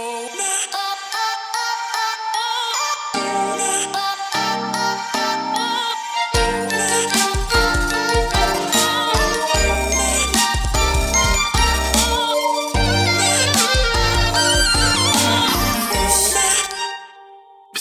oh.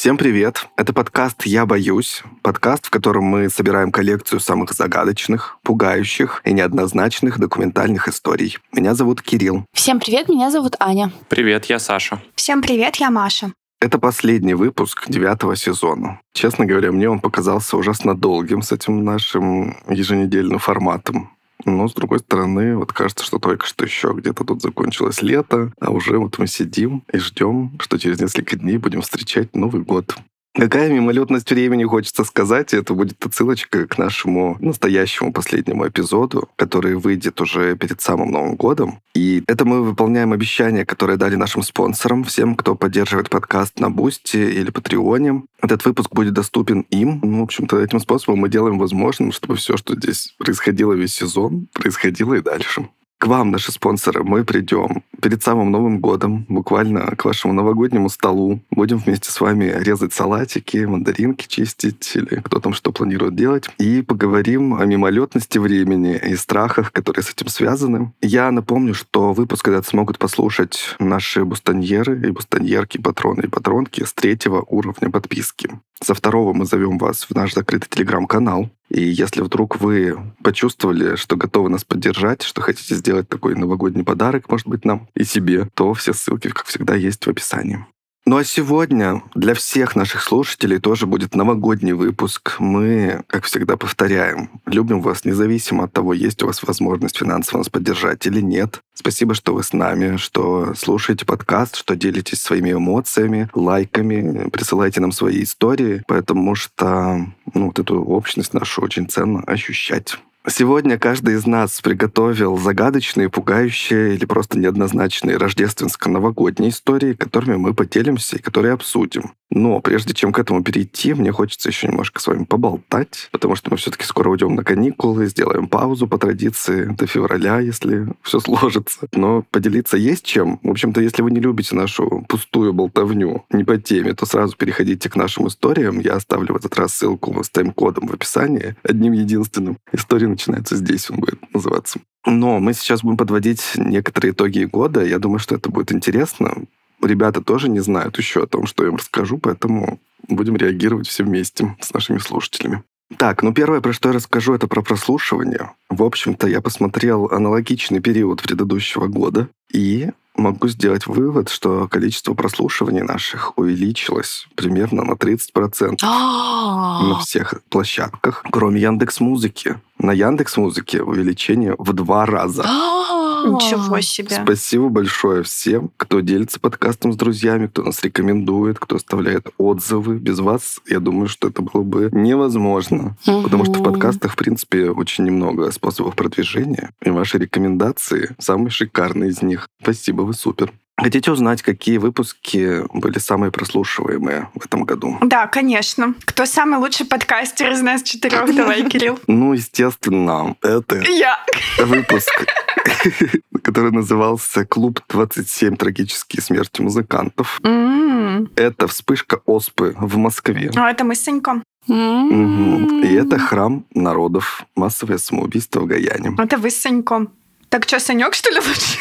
Всем привет! Это подкаст «Я боюсь». Подкаст, в котором мы собираем коллекцию самых загадочных, пугающих и неоднозначных документальных историй. Меня зовут Кирилл. Всем привет, меня зовут Аня. Привет, я Саша. Всем привет, я Маша. Это последний выпуск девятого сезона. Честно говоря, мне он показался ужасно долгим с этим нашим еженедельным форматом. Но, с другой стороны, вот кажется, что только что еще где-то тут закончилось лето, а уже вот мы сидим и ждем, что через несколько дней будем встречать Новый год. Какая мимолетность времени хочется сказать, и это будет отсылочка к нашему настоящему последнему эпизоду, который выйдет уже перед самым Новым годом. И это мы выполняем обещание, которое дали нашим спонсорам, всем, кто поддерживает подкаст на Boosty или Patreon'е. Этот выпуск будет доступен им. Ну, в общем-то, этим способом мы делаем возможным, чтобы все, что здесь происходило весь сезон, происходило и дальше к вам, наши спонсоры, мы придем перед самым Новым годом, буквально к вашему новогоднему столу. Будем вместе с вами резать салатики, мандаринки чистить или кто там что планирует делать. И поговорим о мимолетности времени и страхах, которые с этим связаны. Я напомню, что выпуск этот смогут послушать наши бустоньеры и бустоньерки, патроны и патронки с третьего уровня подписки. Со второго мы зовем вас в наш закрытый телеграм-канал. И если вдруг вы почувствовали, что готовы нас поддержать, что хотите сделать такой новогодний подарок, может быть, нам и себе, то все ссылки, как всегда, есть в описании. Ну а сегодня для всех наших слушателей тоже будет новогодний выпуск. Мы, как всегда, повторяем, любим вас независимо от того, есть у вас возможность финансово нас поддержать или нет. Спасибо, что вы с нами, что слушаете подкаст, что делитесь своими эмоциями, лайками, присылайте нам свои истории, потому что ну, вот эту общность нашу очень ценно ощущать. Сегодня каждый из нас приготовил загадочные, пугающие или просто неоднозначные рождественско-новогодние истории, которыми мы поделимся и которые обсудим. Но прежде чем к этому перейти, мне хочется еще немножко с вами поболтать, потому что мы все-таки скоро уйдем на каникулы, сделаем паузу по традиции до февраля, если все сложится. Но поделиться есть чем. В общем-то, если вы не любите нашу пустую болтовню не по теме, то сразу переходите к нашим историям. Я оставлю в этот раз ссылку с тайм-кодом в описании, одним единственным. История начинается здесь, он будет называться. Но мы сейчас будем подводить некоторые итоги года. Я думаю, что это будет интересно ребята тоже не знают еще о том, что я им расскажу, поэтому будем реагировать все вместе с нашими слушателями. Так, ну первое, про что я расскажу, это про прослушивание. В общем-то, я посмотрел аналогичный период предыдущего года и могу сделать вывод, что количество прослушиваний наших увеличилось примерно на 30% на всех площадках, кроме Яндекс Музыки. На Яндекс Музыке увеличение в два раза. Ничего себе. Спасибо большое всем, кто делится подкастом с друзьями, кто нас рекомендует, кто оставляет отзывы. Без вас, я думаю, что это было бы невозможно. Угу. Потому что в подкастах, в принципе, очень немного способов продвижения. И ваши рекомендации самые шикарные из них. Спасибо, вы супер. Хотите узнать, какие выпуски были самые прослушиваемые в этом году? Да, конечно. Кто самый лучший подкастер из нас четырех? Давай, Кирилл. Ну, естественно, это Я. выпуск, который назывался «Клуб 27. Трагические смерти музыкантов». Это вспышка оспы в Москве. А это мы с Саньком. И это храм народов. Массовое самоубийство в Гаяне. Это вы с Саньком. Так что, Санек, что ли, лучший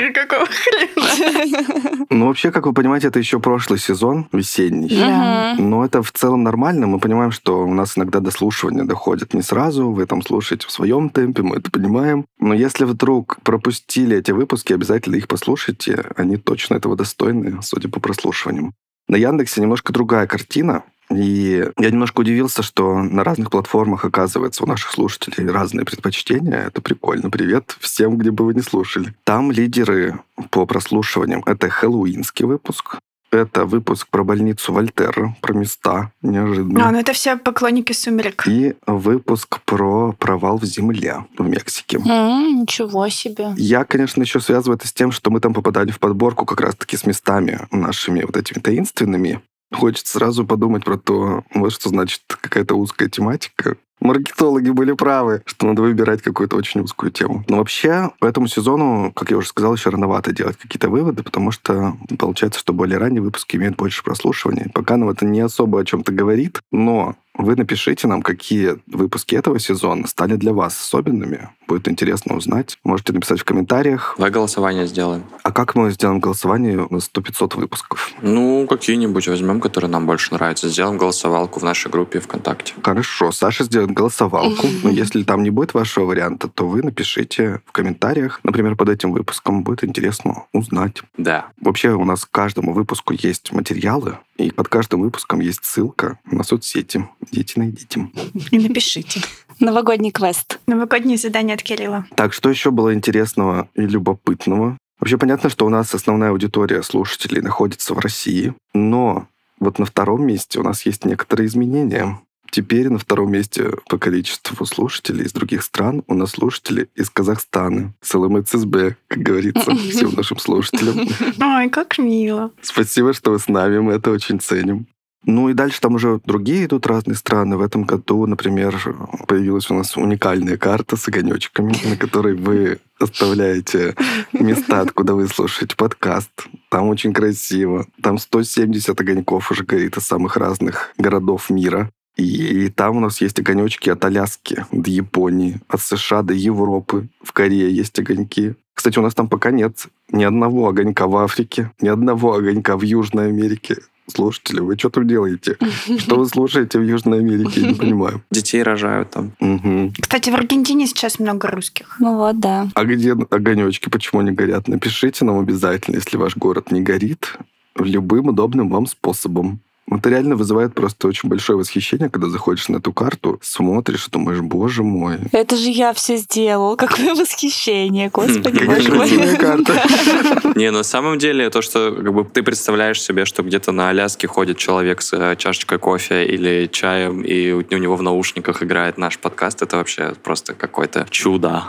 подкастер? Какого хрена? Ну, вообще, как вы понимаете, это еще прошлый сезон, весенний. Да. Но это в целом нормально. Мы понимаем, что у нас иногда дослушивания доходят не сразу. Вы там слушаете в своем темпе, мы это понимаем. Но если вдруг пропустили эти выпуски, обязательно их послушайте. Они точно этого достойны, судя по прослушиваниям. На Яндексе немножко другая картина. И я немножко удивился, что на разных платформах, оказывается, у наших слушателей разные предпочтения. Это прикольно. Привет всем, где бы вы не слушали. Там лидеры по прослушиваниям. Это хэллоуинский выпуск, это выпуск про больницу Вольтерра, про места неожиданно. А, ну это все поклонники «Сумерек». И выпуск про провал в земле в Мексике. Mm, ничего себе. Я, конечно, еще связываю это с тем, что мы там попадали в подборку как раз-таки с местами нашими вот этими таинственными. Хочется сразу подумать про то, вот что значит какая-то узкая тематика. Маркетологи были правы, что надо выбирать какую-то очень узкую тему. Но вообще, по этому сезону, как я уже сказал, еще рановато делать какие-то выводы, потому что получается, что более ранние выпуски имеют больше прослушиваний. Пока нам это не особо о чем-то говорит, но вы напишите нам, какие выпуски этого сезона стали для вас особенными. Будет интересно узнать. Можете написать в комментариях. Давай голосование сделаем. А как мы сделаем голосование на 100-500 выпусков? Ну, какие-нибудь возьмем, которые нам больше нравятся. Сделаем голосовалку в нашей группе ВКонтакте. Хорошо, Саша сделает голосовалку. Но если там не будет вашего варианта, то вы напишите в комментариях. Например, под этим выпуском будет интересно узнать. Да. Вообще у нас к каждому выпуску есть материалы, и под каждым выпуском есть ссылка на соцсети. Идите, найдите. И напишите. Новогодний квест. Новогоднее задание от Кирилла. Так, что еще было интересного и любопытного? Вообще понятно, что у нас основная аудитория слушателей находится в России, но вот на втором месте у нас есть некоторые изменения. Теперь на втором месте по количеству слушателей из других стран у нас слушатели из Казахстана. Салам ЦСБ, как говорится всем нашим слушателям. Ой, как мило. Спасибо, что вы с нами, мы это очень ценим. Ну и дальше там уже другие идут разные страны. В этом году, например, появилась у нас уникальная карта с огонечками, на которой вы оставляете места, откуда вы слушаете подкаст. Там очень красиво. Там 170 огоньков уже горит из самых разных городов мира. И там у нас есть огонечки от Аляски до Японии, от США до Европы. В Корее есть огоньки. Кстати, у нас там пока нет ни одного огонька в Африке, ни одного огонька в Южной Америке. Слушатели, вы что там делаете? Что вы слушаете в Южной Америке? Я не понимаю. Детей рожают там. Мгм. Кстати, в Аргентине сейчас много русских. Ну вот, да. А где огонечки, почему не горят? Напишите нам обязательно, если ваш город не горит, любым удобным вам способом. Это реально вызывает просто очень большое восхищение, когда заходишь на эту карту, смотришь и думаешь, боже мой, Это же я все сделал. Какое восхищение, господи, боже мой. карта. Не, на самом деле то, что как бы, ты представляешь себе, что где-то на Аляске ходит человек с э, чашечкой кофе или чаем, и у него в наушниках играет наш подкаст, это вообще просто какое-то чудо.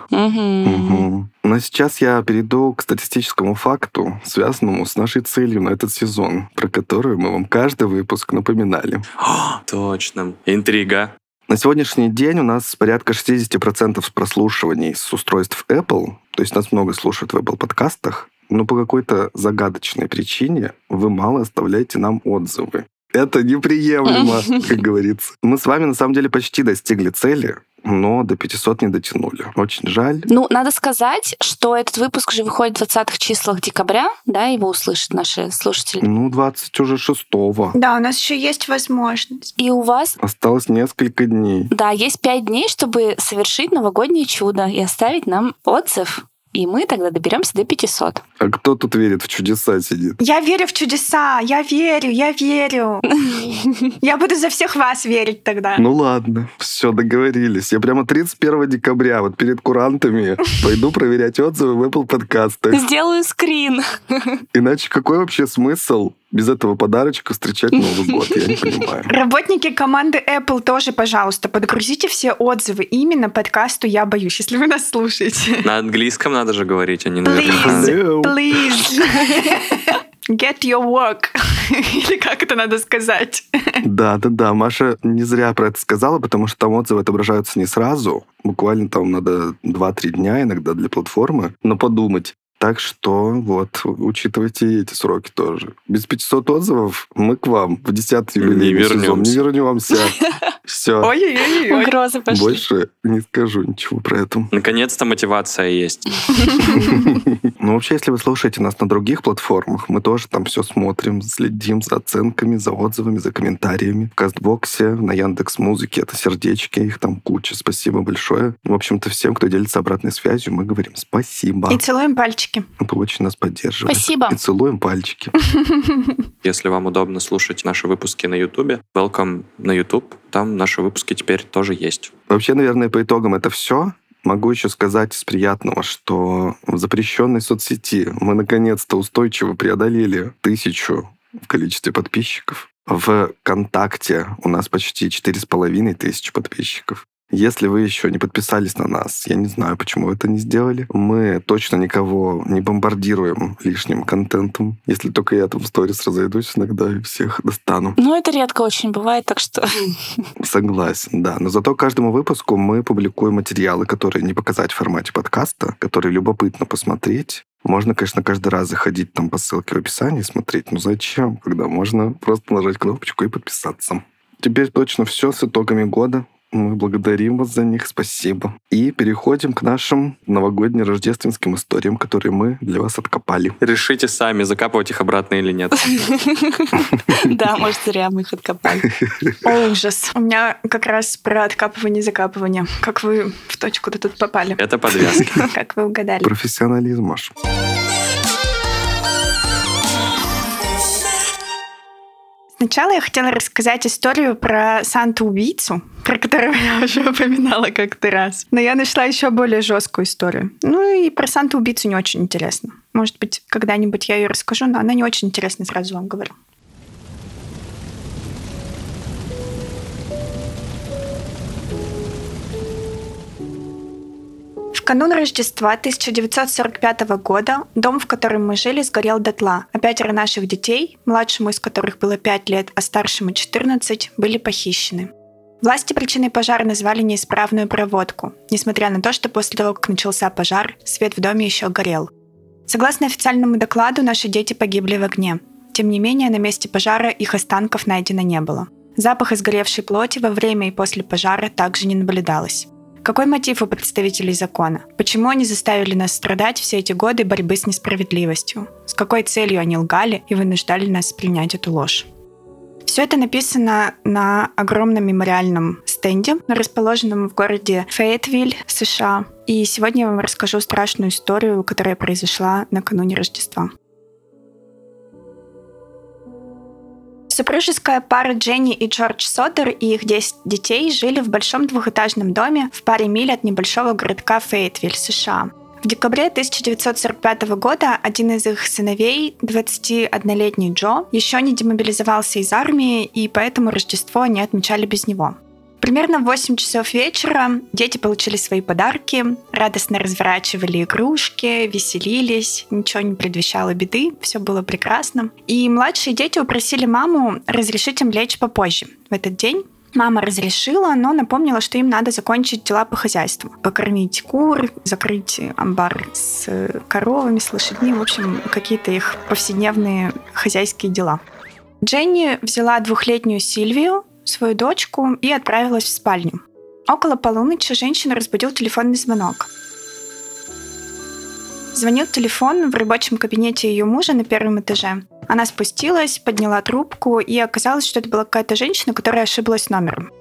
Но сейчас я перейду к статистическому факту, связанному с нашей целью на этот сезон, про которую мы вам каждый выпуск напоминали. Точно. Интрига. На сегодняшний день у нас порядка 60% прослушиваний с устройств Apple, то есть нас много слушают в Apple подкастах, но по какой-то загадочной причине вы мало оставляете нам отзывы. Это неприемлемо, как говорится. Мы с вами на самом деле почти достигли цели, но до 500 не дотянули. Очень жаль. Ну, надо сказать, что этот выпуск же выходит в 20 числах декабря, да, его услышат наши слушатели. Ну, 20 уже 6 Да, у нас еще есть возможность. И у вас, Осталось несколько дней. да, есть пять дней, чтобы совершить новогоднее чудо и оставить нам отзыв. И мы тогда доберемся до 500. А кто тут верит в чудеса сидит? Я верю в чудеса, я верю, я верю. Я буду за всех вас верить тогда. Ну ладно, все, договорились. Я прямо 31 декабря, вот перед курантами, пойду проверять отзывы в Apple подкастах. Сделаю скрин. Иначе какой вообще смысл без этого подарочка встречать Новый год? Я не понимаю. Работники команды Apple тоже, пожалуйста, подгрузите все отзывы именно подкасту «Я боюсь», если вы нас слушаете. На английском надо же говорить, а не наверняка. Please, please. Get your work. Или как это надо сказать? Да, да, да. Маша не зря про это сказала, потому что там отзывы отображаются не сразу. Буквально там надо 2-3 дня иногда для платформы, но подумать. Так что вот, учитывайте эти сроки тоже. Без 500 отзывов мы к вам в 10 юбилейный сезон не вернемся. Все. Ой-ой-ой. Угрозы пошли. Больше не скажу ничего про это. Наконец-то мотивация есть. Ну, вообще, если вы слушаете нас на других платформах, мы тоже там все смотрим, следим за оценками, за отзывами, за комментариями. В Кастбоксе, на Яндекс Музыке это сердечки, их там куча. Спасибо большое. В общем-то, всем, кто делится обратной связью, мы говорим спасибо. И целуем пальчики. Это очень нас поддерживает. Спасибо. И целуем пальчики. Если вам удобно слушать наши выпуски на YouTube, welcome на YouTube. Там наши выпуски теперь тоже есть. Вообще, наверное, по итогам это все. Могу еще сказать из приятного, что в запрещенной соцсети мы наконец-то устойчиво преодолели тысячу в количестве подписчиков. В ВКонтакте у нас почти четыре с половиной тысячи подписчиков. Если вы еще не подписались на нас, я не знаю, почему вы это не сделали. Мы точно никого не бомбардируем лишним контентом. Если только я там в сторис разойдусь иногда и всех достану. Ну, это редко очень бывает, так что... Согласен, да. Но зато каждому выпуску мы публикуем материалы, которые не показать в формате подкаста, которые любопытно посмотреть. Можно, конечно, каждый раз заходить там по ссылке в описании и смотреть. Но зачем, когда можно просто нажать кнопочку и подписаться. Теперь точно все с итогами года. Мы благодарим вас за них, спасибо. И переходим к нашим новогодним рождественским историям, которые мы для вас откопали. Решите сами, закапывать их обратно или нет. Да, может, зря мы их откопали. Ужас. У меня как раз про откапывание и закапывание. Как вы в точку-то тут попали. Это подвязки. Как вы угадали. Профессионализм, Маш. Сначала я хотела рассказать историю про Санту-убийцу, про которую я уже упоминала как-то раз. Но я нашла еще более жесткую историю. Ну и про Санту-убийцу не очень интересно. Может быть, когда-нибудь я ее расскажу, но она не очень интересна, сразу вам говорю. В канун Рождества 1945 года дом, в котором мы жили, сгорел дотла, а пятеро наших детей, младшему из которых было 5 лет, а старшему 14, были похищены. Власти причиной пожара назвали неисправную проводку, несмотря на то, что после того, как начался пожар, свет в доме еще горел. Согласно официальному докладу, наши дети погибли в огне. Тем не менее, на месте пожара их останков найдено не было. Запах изгоревшей плоти во время и после пожара также не наблюдалось. Какой мотив у представителей закона? Почему они заставили нас страдать все эти годы борьбы с несправедливостью? С какой целью они лгали и вынуждали нас принять эту ложь? Все это написано на огромном мемориальном стенде, расположенном в городе Фейетвиль, США. И сегодня я вам расскажу страшную историю, которая произошла накануне Рождества. Супружеская пара Дженни и Джордж Содер и их 10 детей жили в большом двухэтажном доме в паре миль от небольшого городка Фейтвиль, США. В декабре 1945 года один из их сыновей, 21-летний Джо, еще не демобилизовался из армии, и поэтому Рождество они отмечали без него. Примерно в 8 часов вечера дети получили свои подарки, радостно разворачивали игрушки, веселились, ничего не предвещало беды, все было прекрасно. И младшие дети упросили маму разрешить им лечь попозже в этот день, Мама разрешила, но напомнила, что им надо закончить дела по хозяйству. Покормить кур, закрыть амбар с коровами, с лошадьми. В общем, какие-то их повседневные хозяйские дела. Дженни взяла двухлетнюю Сильвию, свою дочку и отправилась в спальню. Около полуночи женщину разбудил телефонный звонок. Звонил телефон в рабочем кабинете ее мужа на первом этаже. Она спустилась, подняла трубку, и оказалось, что это была какая-то женщина, которая ошиблась номером.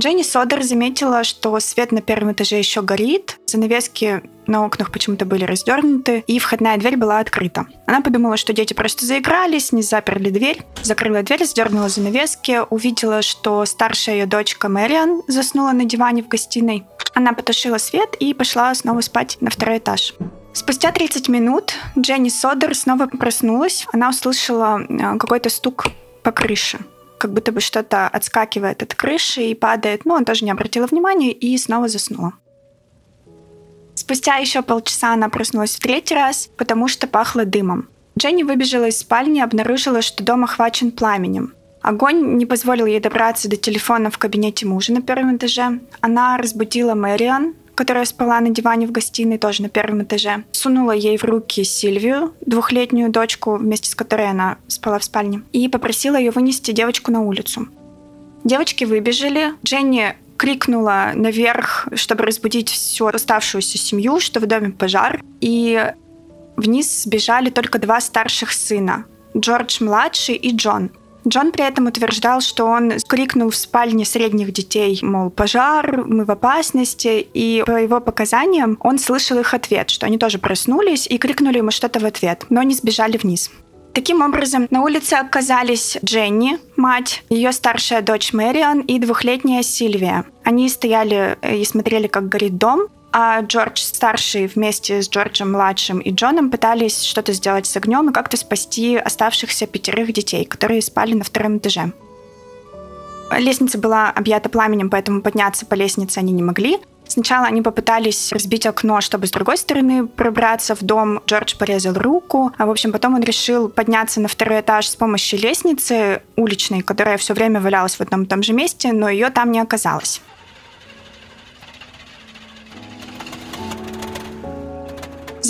Дженни Содер заметила, что свет на первом этаже еще горит, занавески на окнах почему-то были раздернуты, и входная дверь была открыта. Она подумала, что дети просто заигрались, не заперли дверь, закрыла дверь, сдернула занавески, увидела, что старшая ее дочка Мэриан заснула на диване в гостиной. Она потушила свет и пошла снова спать на второй этаж. Спустя 30 минут Дженни Содер снова проснулась. Она услышала э, какой-то стук по крыше как будто бы что-то отскакивает от крыши и падает. Ну, он тоже не обратила внимания и снова заснула. Спустя еще полчаса она проснулась в третий раз, потому что пахло дымом. Дженни выбежала из спальни и обнаружила, что дом охвачен пламенем. Огонь не позволил ей добраться до телефона в кабинете мужа на первом этаже. Она разбудила Мэриан, которая спала на диване в гостиной, тоже на первом этаже. Сунула ей в руки Сильвию, двухлетнюю дочку, вместе с которой она спала в спальне, и попросила ее вынести девочку на улицу. Девочки выбежали. Дженни крикнула наверх, чтобы разбудить всю оставшуюся семью, что в доме пожар. И вниз сбежали только два старших сына. Джордж младший и Джон. Джон при этом утверждал, что он крикнул в спальне средних детей, мол, пожар, мы в опасности, и по его показаниям он слышал их ответ, что они тоже проснулись и крикнули ему что-то в ответ, но не сбежали вниз. Таким образом, на улице оказались Дженни, мать, ее старшая дочь Мэриан и двухлетняя Сильвия. Они стояли и смотрели, как горит дом, а Джордж старший вместе с Джорджем младшим и Джоном пытались что-то сделать с огнем и как-то спасти оставшихся пятерых детей, которые спали на втором этаже. Лестница была объята пламенем, поэтому подняться по лестнице они не могли. Сначала они попытались разбить окно, чтобы с другой стороны пробраться в дом. Джордж порезал руку. А, в общем, потом он решил подняться на второй этаж с помощью лестницы уличной, которая все время валялась в одном и том же месте, но ее там не оказалось.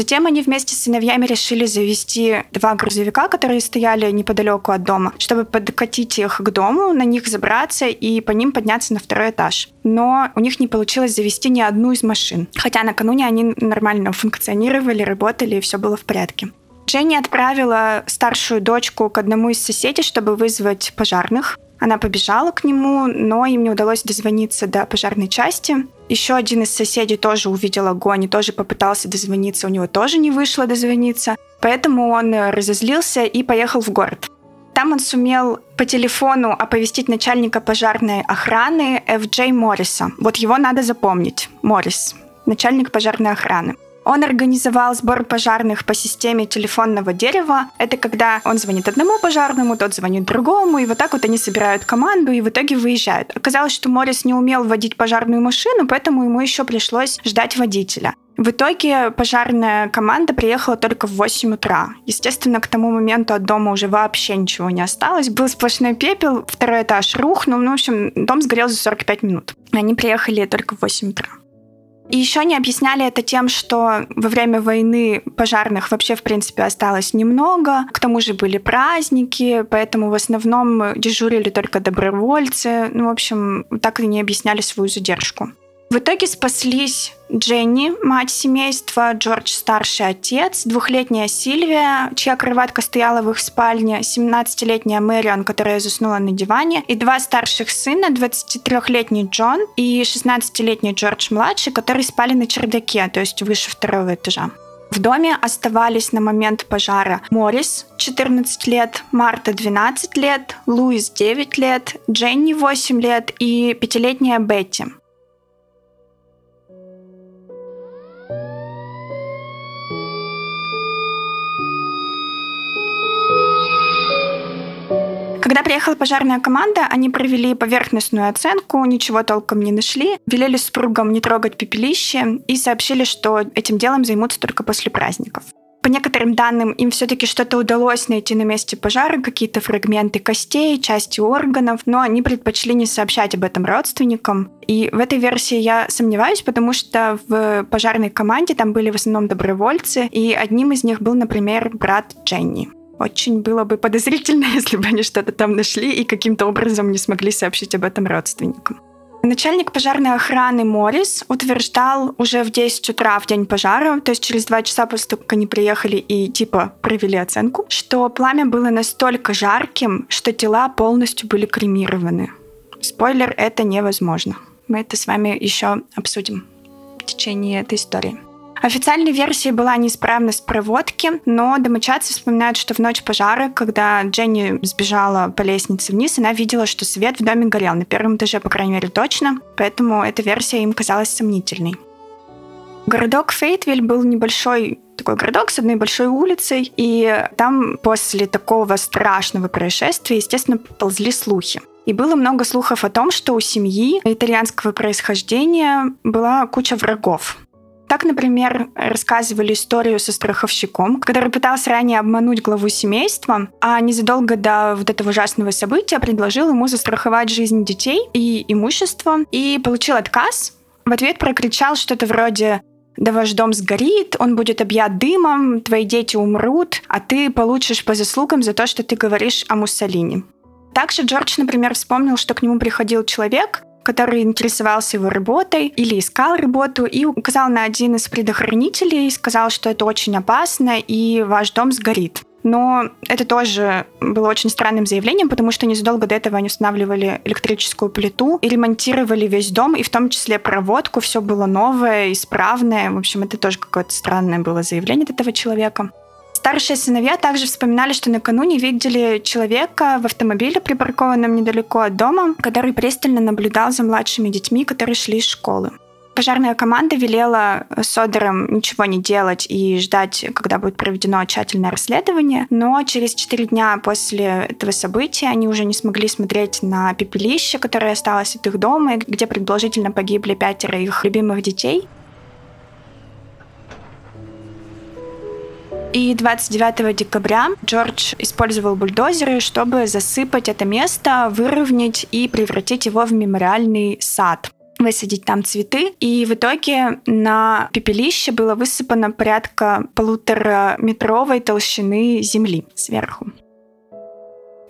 Затем они вместе с сыновьями решили завести два грузовика, которые стояли неподалеку от дома, чтобы подкатить их к дому, на них забраться и по ним подняться на второй этаж. Но у них не получилось завести ни одну из машин. Хотя накануне они нормально функционировали, работали, и все было в порядке. Дженни отправила старшую дочку к одному из соседей, чтобы вызвать пожарных. Она побежала к нему, но им не удалось дозвониться до пожарной части. Еще один из соседей тоже увидел огонь и тоже попытался дозвониться, у него тоже не вышло дозвониться. Поэтому он разозлился и поехал в город. Там он сумел по телефону оповестить начальника пожарной охраны Ф. Джей Морриса. Вот его надо запомнить. Моррис, начальник пожарной охраны. Он организовал сбор пожарных по системе телефонного дерева. Это когда он звонит одному пожарному, тот звонит другому, и вот так вот они собирают команду и в итоге выезжают. Оказалось, что Моррис не умел водить пожарную машину, поэтому ему еще пришлось ждать водителя. В итоге пожарная команда приехала только в 8 утра. Естественно, к тому моменту от дома уже вообще ничего не осталось. Был сплошной пепел, второй этаж рухнул. Ну, в общем, дом сгорел за 45 минут. Они приехали только в 8 утра. И еще не объясняли это тем, что во время войны пожарных вообще, в принципе, осталось немного. К тому же были праздники, поэтому в основном дежурили только добровольцы. Ну, в общем, так и не объясняли свою задержку. В итоге спаслись Дженни, мать семейства, Джордж старший отец, двухлетняя Сильвия, чья кроватка стояла в их спальне, 17-летняя Мэрион, которая заснула на диване, и два старших сына, 23-летний Джон и 16-летний Джордж-младший, которые спали на чердаке, то есть выше второго этажа. В доме оставались на момент пожара Моррис, 14 лет, Марта, 12 лет, Луис, 9 лет, Дженни, 8 лет и пятилетняя Бетти. Когда приехала пожарная команда, они провели поверхностную оценку, ничего толком не нашли, велели супругам не трогать пепелище и сообщили, что этим делом займутся только после праздников. По некоторым данным, им все-таки что-то удалось найти на месте пожара, какие-то фрагменты костей, части органов, но они предпочли не сообщать об этом родственникам. И в этой версии я сомневаюсь, потому что в пожарной команде там были в основном добровольцы, и одним из них был, например, брат Дженни. Очень было бы подозрительно, если бы они что-то там нашли и каким-то образом не смогли сообщить об этом родственникам. Начальник пожарной охраны Моррис утверждал уже в 10 утра в день пожара, то есть через два часа после того, как они приехали и типа провели оценку, что пламя было настолько жарким, что тела полностью были кремированы. Спойлер, это невозможно. Мы это с вами еще обсудим в течение этой истории. Официальной версией была неисправность проводки, но домочадцы вспоминают, что в ночь пожара, когда Дженни сбежала по лестнице вниз, она видела, что свет в доме горел, на первом этаже, по крайней мере, точно, поэтому эта версия им казалась сомнительной. Городок Фейтвиль был небольшой такой городок с одной большой улицей, и там после такого страшного происшествия, естественно, ползли слухи. И было много слухов о том, что у семьи итальянского происхождения была куча врагов. Так, например, рассказывали историю со страховщиком, который пытался ранее обмануть главу семейства, а незадолго до вот этого ужасного события предложил ему застраховать жизнь детей и имущество, и получил отказ. В ответ прокричал что-то вроде да ваш дом сгорит, он будет объят дымом, твои дети умрут, а ты получишь по заслугам за то, что ты говоришь о Муссолини. Также Джордж, например, вспомнил, что к нему приходил человек, который интересовался его работой или искал работу, и указал на один из предохранителей, и сказал, что это очень опасно, и ваш дом сгорит. Но это тоже было очень странным заявлением, потому что незадолго до этого они устанавливали электрическую плиту и ремонтировали весь дом, и в том числе проводку. Все было новое, исправное. В общем, это тоже какое-то странное было заявление от этого человека. Старшие сыновья также вспоминали, что накануне видели человека в автомобиле, припаркованном недалеко от дома, который пристально наблюдал за младшими детьми, которые шли из школы. Пожарная команда велела Содерам ничего не делать и ждать, когда будет проведено тщательное расследование. Но через четыре дня после этого события они уже не смогли смотреть на пепелище, которое осталось от их дома, где предположительно погибли пятеро их любимых детей. И 29 декабря Джордж использовал бульдозеры, чтобы засыпать это место, выровнять и превратить его в мемориальный сад высадить там цветы. И в итоге на пепелище было высыпано порядка полутораметровой толщины земли сверху.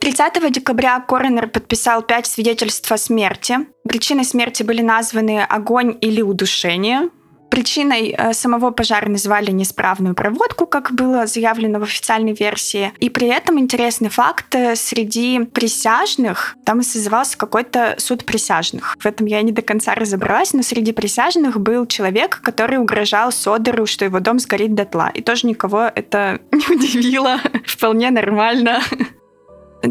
30 декабря коронер подписал пять свидетельств о смерти. Причиной смерти были названы огонь или удушение. Причиной э, самого пожара назвали неисправную проводку, как было заявлено в официальной версии. И при этом интересный факт, э, среди присяжных там созывался какой-то суд присяжных. В этом я не до конца разобралась, но среди присяжных был человек, который угрожал Содеру, что его дом сгорит дотла. И тоже никого это не удивило. Вполне нормально.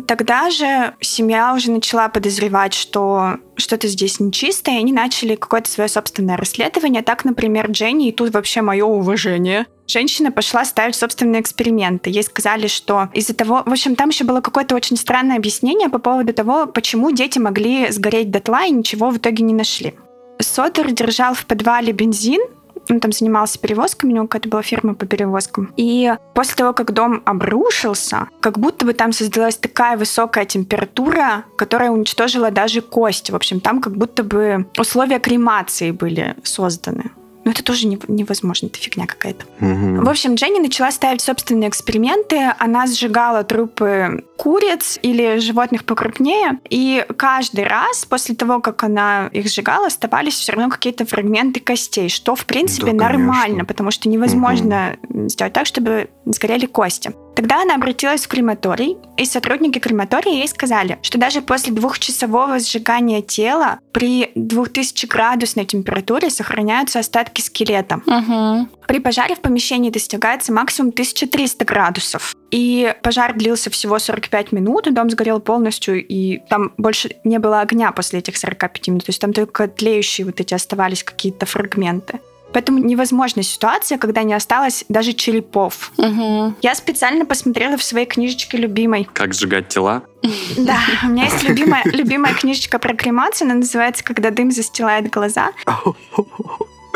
Тогда же семья уже начала подозревать, что что-то здесь нечисто, и они начали какое-то свое собственное расследование. Так, например, Дженни, и тут вообще мое уважение, женщина пошла ставить собственные эксперименты. Ей сказали, что из-за того... В общем, там еще было какое-то очень странное объяснение по поводу того, почему дети могли сгореть дотла и ничего в итоге не нашли. Содер держал в подвале бензин, он там занимался перевозками, у него какая-то была фирма по перевозкам. И после того, как дом обрушился, как будто бы там создалась такая высокая температура, которая уничтожила даже кость. В общем, там как будто бы условия кремации были созданы. Но это тоже невозможно, это фигня какая-то. Угу. В общем, Дженни начала ставить собственные эксперименты. Она сжигала трупы куриц или животных покрупнее. И каждый раз после того, как она их сжигала, оставались все равно какие-то фрагменты костей, что, в принципе, да, нормально, потому что невозможно угу. сделать так, чтобы сгорели кости. Тогда она обратилась в крематорий, и сотрудники крематория ей сказали, что даже после двухчасового сжигания тела при 2000-градусной температуре сохраняются остатки скелета. Угу. При пожаре в помещении достигается максимум 1300 градусов. И пожар длился всего 45 минут, дом сгорел полностью, и там больше не было огня после этих 45 минут. То есть там только тлеющие вот эти оставались какие-то фрагменты. Поэтому невозможна ситуация, когда не осталось даже черепов. Угу. Я специально посмотрела в своей книжечке любимой. Как сжигать тела? Да, у меня есть любимая, любимая книжечка про кремацию, она называется «Когда дым застилает глаза».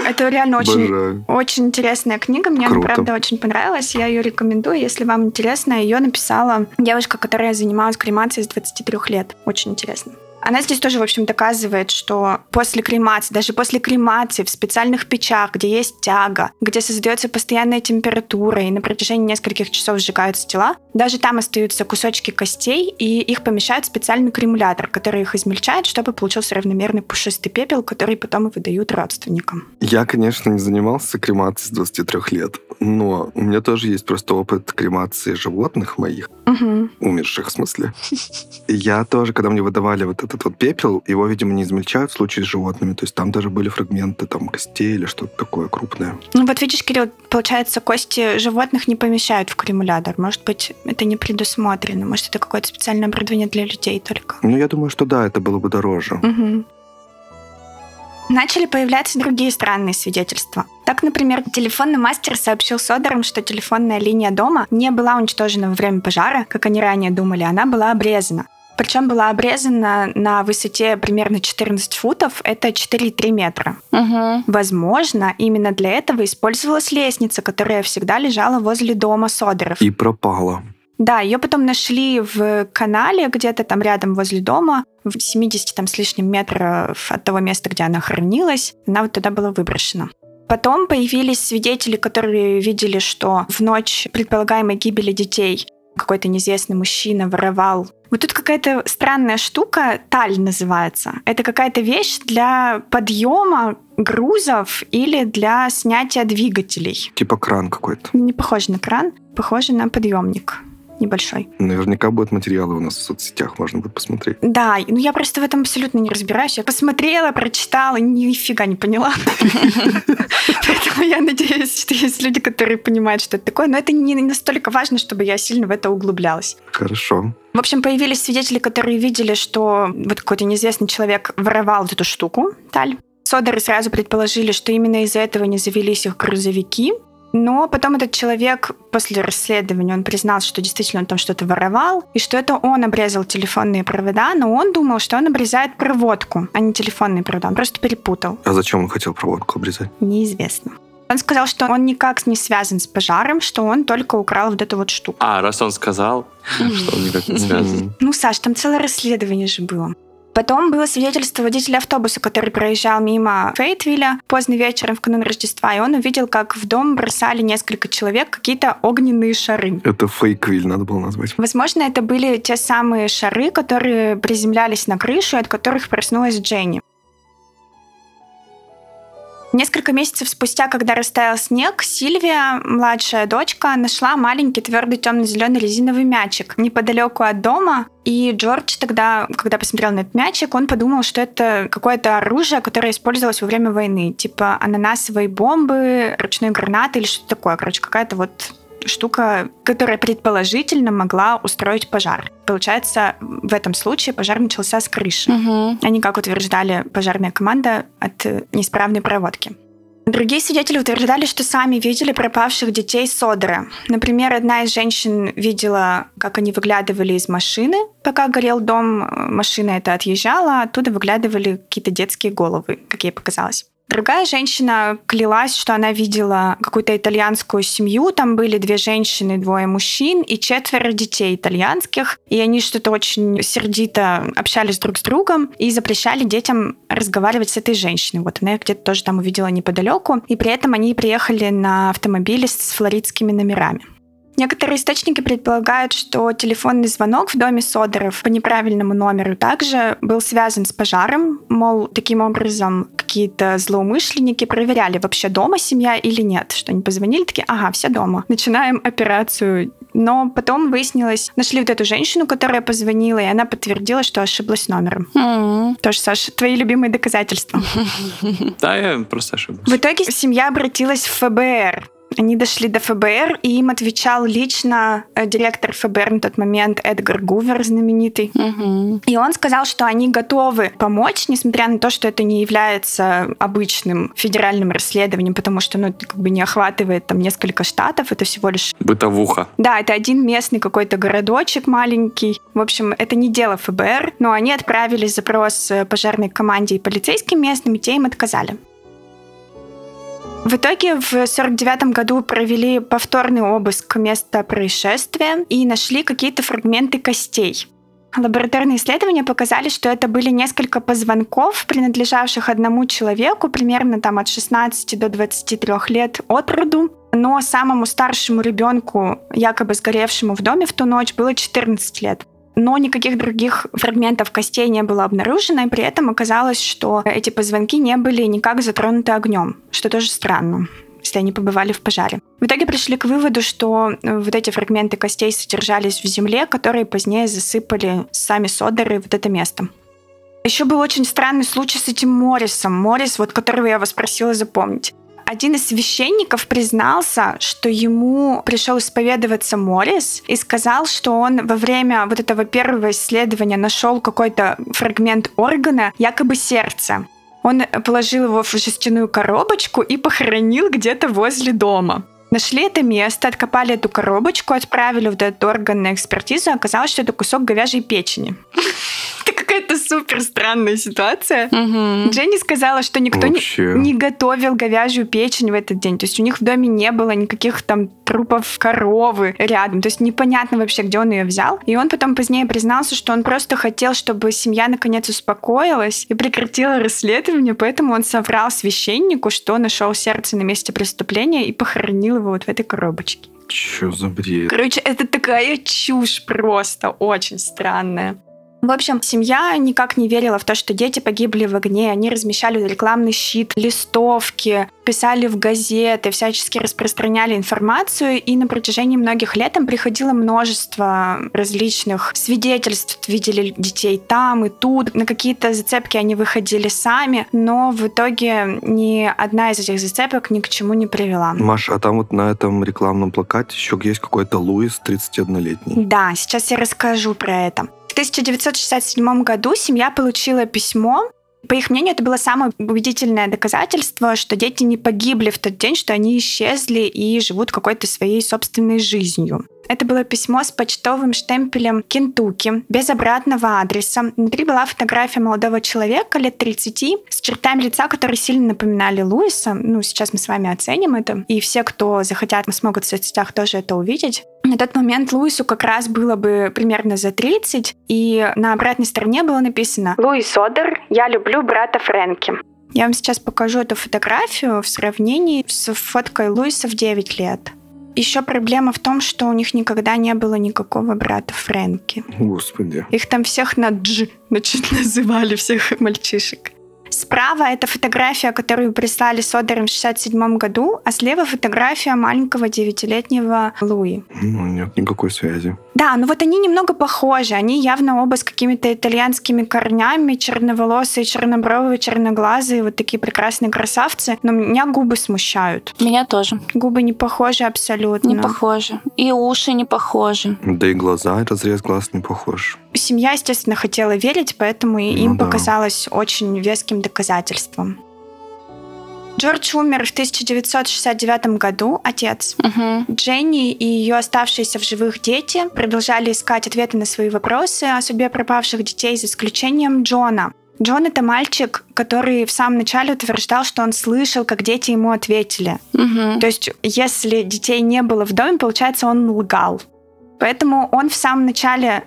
Это реально очень, очень интересная книга. Мне Круто. она, правда, очень понравилась. Я ее рекомендую. Если вам интересно, ее написала девушка, которая занималась кремацией с 23 лет. Очень интересно. Она здесь тоже, в общем, доказывает, что после кремации, даже после кремации в специальных печах, где есть тяга, где создается постоянная температура и на протяжении нескольких часов сжигаются тела, даже там остаются кусочки костей, и их помещают в специальный кремулятор, который их измельчает, чтобы получился равномерный пушистый пепел, который потом выдают родственникам. Я, конечно, не занимался кремацией с 23 лет, но у меня тоже есть просто опыт кремации животных моих, угу. умерших в смысле. Я тоже, когда мне выдавали вот это этот вот пепел, его, видимо, не измельчают в случае с животными. То есть там даже были фрагменты там костей или что-то такое крупное. Ну вот видишь, Кирилл, получается, кости животных не помещают в кремулятор. Может быть, это не предусмотрено. Может, это какое-то специальное оборудование для людей только. Ну, я думаю, что да, это было бы дороже. Угу. Начали появляться другие странные свидетельства. Так, например, телефонный мастер сообщил Содорам, что телефонная линия дома не была уничтожена во время пожара, как они ранее думали, она была обрезана. Причем была обрезана на высоте примерно 14 футов, это 4,3 метра. Угу. Возможно, именно для этого использовалась лестница, которая всегда лежала возле дома Содеров. И пропала. Да, ее потом нашли в канале где-то там рядом возле дома, в 70 там с лишним метров от того места, где она хранилась. Она вот туда была выброшена. Потом появились свидетели, которые видели, что в ночь предполагаемой гибели детей какой-то неизвестный мужчина воровал. Вот тут какая-то странная штука, таль называется. Это какая-то вещь для подъема грузов или для снятия двигателей. Типа кран какой-то. Не похоже на кран, похоже на подъемник небольшой. Наверняка будут материалы у нас в соцсетях, можно будет посмотреть. Да, ну я просто в этом абсолютно не разбираюсь. Я посмотрела, прочитала, нифига не поняла. Поэтому я надеюсь, что есть люди, которые понимают, что это такое. Но это не настолько важно, чтобы я сильно в это углублялась. Хорошо. В общем, появились свидетели, которые видели, что вот какой-то неизвестный человек воровал эту штуку, таль. Содеры сразу предположили, что именно из-за этого не завелись их грузовики, но потом этот человек после расследования, он признал, что действительно он там что-то воровал, и что это он обрезал телефонные провода, но он думал, что он обрезает проводку, а не телефонные провода. Он просто перепутал. А зачем он хотел проводку обрезать? Неизвестно. Он сказал, что он никак не связан с пожаром, что он только украл вот эту вот штуку. А, раз он сказал, что он никак не связан. Ну, Саш, там целое расследование же было. Потом было свидетельство водителя автобуса, который проезжал мимо Фейтвилля поздно вечером в канун Рождества, и он увидел, как в дом бросали несколько человек какие-то огненные шары. Это фейквиль надо было назвать. Возможно, это были те самые шары, которые приземлялись на крышу, от которых проснулась Дженни. Несколько месяцев спустя, когда растаял снег, Сильвия, младшая дочка, нашла маленький твердый темно-зеленый резиновый мячик неподалеку от дома. И Джордж тогда, когда посмотрел на этот мячик, он подумал, что это какое-то оружие, которое использовалось во время войны. Типа ананасовые бомбы, ручной гранаты или что-то такое. Короче, какая-то вот штука, которая предположительно могла устроить пожар. Получается, в этом случае пожар начался с крыши, Угу. а не, как утверждали пожарная команда, от э, неисправной проводки. Другие свидетели утверждали, что сами видели пропавших детей Содера. Например, одна из женщин видела, как они выглядывали из машины, пока горел дом. Машина эта отъезжала, оттуда выглядывали какие-то детские головы, как ей показалось. Другая женщина клялась, что она видела какую-то итальянскую семью. Там были две женщины, двое мужчин и четверо детей итальянских. И они что-то очень сердито общались друг с другом и запрещали детям разговаривать с этой женщиной. Вот она их где-то тоже там увидела неподалеку. И при этом они приехали на автомобиле с флоридскими номерами. Некоторые источники предполагают, что телефонный звонок в доме Содоров по неправильному номеру также был связан с пожаром. Мол, таким образом какие-то злоумышленники проверяли, вообще дома семья или нет. Что они позвонили, такие, ага, все дома. Начинаем операцию. Но потом выяснилось, нашли вот эту женщину, которая позвонила, и она подтвердила, что ошиблась номером. М. Тоже, Саша, твои любимые доказательства. Да, я просто В ошибся. итоге семья обратилась в ФБР. Они дошли до ФБР, и им отвечал лично э, директор ФБР на тот момент Эдгар Гувер, знаменитый. Мгм. И он сказал, что они готовы помочь, несмотря на то, что это не является обычным федеральным расследованием, потому что ну, это как бы не охватывает там несколько штатов, это всего лишь... Бытовуха. Да, это один местный какой-то городочек маленький. В общем, это не дело ФБР, но они отправили запрос э, пожарной команде и полицейским местным, и те им отказали. В итоге в 1949 году провели повторный обыск места происшествия и нашли какие-то фрагменты костей. Лабораторные исследования показали, что это были несколько позвонков, принадлежавших одному человеку, примерно там от 16 до 23 лет от роду. Но самому старшему ребенку, якобы сгоревшему в доме в ту ночь, было 14 лет. Но никаких других фрагментов костей не было обнаружено, и при этом оказалось, что эти позвонки не были никак затронуты огнем, что тоже странно если они побывали в пожаре. В итоге пришли к выводу, что э, вот эти фрагменты костей содержались в земле, которые позднее засыпали сами Содеры вот это место. Еще был очень странный случай с этим Моррисом. Моррис, вот которого я вас просила запомнить. Один из священников признался, что ему пришел исповедоваться Моррис и сказал, что он во время вот этого первого исследования нашел какой-то фрагмент органа, якобы сердца. Он положил его в жестяную коробочку и похоронил где-то возле дома. Нашли это место, откопали эту коробочку, отправили вот этот орган на экспертизу, оказалось, что это кусок говяжьей печени. Это какая-то супер странная ситуация. Мгм. Дженни сказала, что никто не, не готовил говяжью печень в этот день. То есть у них в доме не было никаких там трупов коровы рядом. То есть непонятно вообще, где он ее взял. И он потом позднее признался, что он просто хотел, чтобы семья наконец успокоилась и прекратила расследование, поэтому он соврал священнику, что нашел сердце на месте преступления и похоронил его вот в этой коробочке. Чё за бред? Короче, это такая чушь просто, очень странная. В общем, семья никак не верила в то, что дети погибли в огне. Они размещали рекламный щит, листовки, писали в газеты, всячески распространяли информацию. И на протяжении многих лет им приходило множество различных свидетельств. Видели детей там и тут. На какие-то зацепки они выходили сами. Но в итоге ни одна из этих зацепок ни к чему не привела. Маша, а там вот на этом рекламном плакате еще есть какой-то Луис, 31-летний. Да, сейчас я расскажу про это. В 1967 году семья получила письмо По их мнению, это было самое убедительное доказательство, что дети не погибли в тот день, что они исчезли и живут какой-то своей собственной жизнью. Это было письмо с почтовым штемпелем Кентукки, без обратного адреса. Внутри была фотография молодого человека лет 30 с чертами лица, которые сильно напоминали Луиса. Ну, сейчас мы с вами оценим это. И все, кто захотят, смогут в соцсетях тоже это увидеть. На тот момент Луису как раз было бы примерно за 30, и на обратной стороне было написано «Луис Одер, я люблю брата Фрэнки». Я вам сейчас покажу эту фотографию в сравнении с фоткой Луиса в 9 лет. Еще проблема в том, что у них никогда не было никакого брата Фрэнки. Господи. Их там всех на Дж значит, называли, всех мальчишек. Справа это фотография, которую прислали Содером в 67 году, а слева фотография маленького девятилетнего Луи. Ну, нет никакой связи. Да, ну вот они немного похожи. Они явно оба с какими-то итальянскими корнями, черноволосые, чернобровые, черноглазые, вот такие прекрасные красавцы. Но меня губы смущают. Меня тоже. Губы не похожи абсолютно. Не похожи. И уши не похожи. Да и глаза, разрез глаз не похож. Семья, естественно, хотела верить, поэтому и им Ну да. показалось очень веским доказательством. Джордж умер в 1969 году, отец. Мгм. Дженни и ее оставшиеся в живых дети продолжали искать ответы на свои вопросы о судьбе пропавших детей, за исключением Джона. Джон — это мальчик, который в самом начале утверждал, что он слышал, как дети ему ответили. Мгм. То есть, если детей не было в доме, получается, он лгал. Поэтому он в самом начале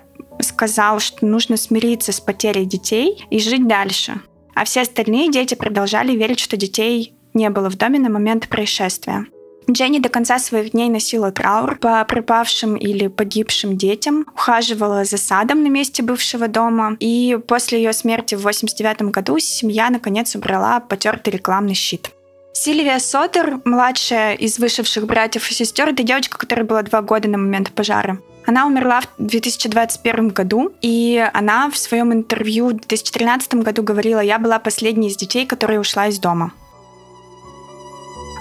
сказал, что нужно смириться с потерей детей и жить дальше. А все остальные дети продолжали верить, что детей не было в доме на момент происшествия. Дженни до конца своих дней носила траур по пропавшим или погибшим детям, ухаживала за садом на месте бывшего дома, и после ее смерти в 89 году семья наконец убрала потертый рекламный щит. Сильвия Сотер, младшая из вышедших братьев и сестер, это девочка, которой было два года на момент пожара. Она умерла в 2021 году, и она в своем интервью в 2013 году говорила, я была последней из детей, которая ушла из дома.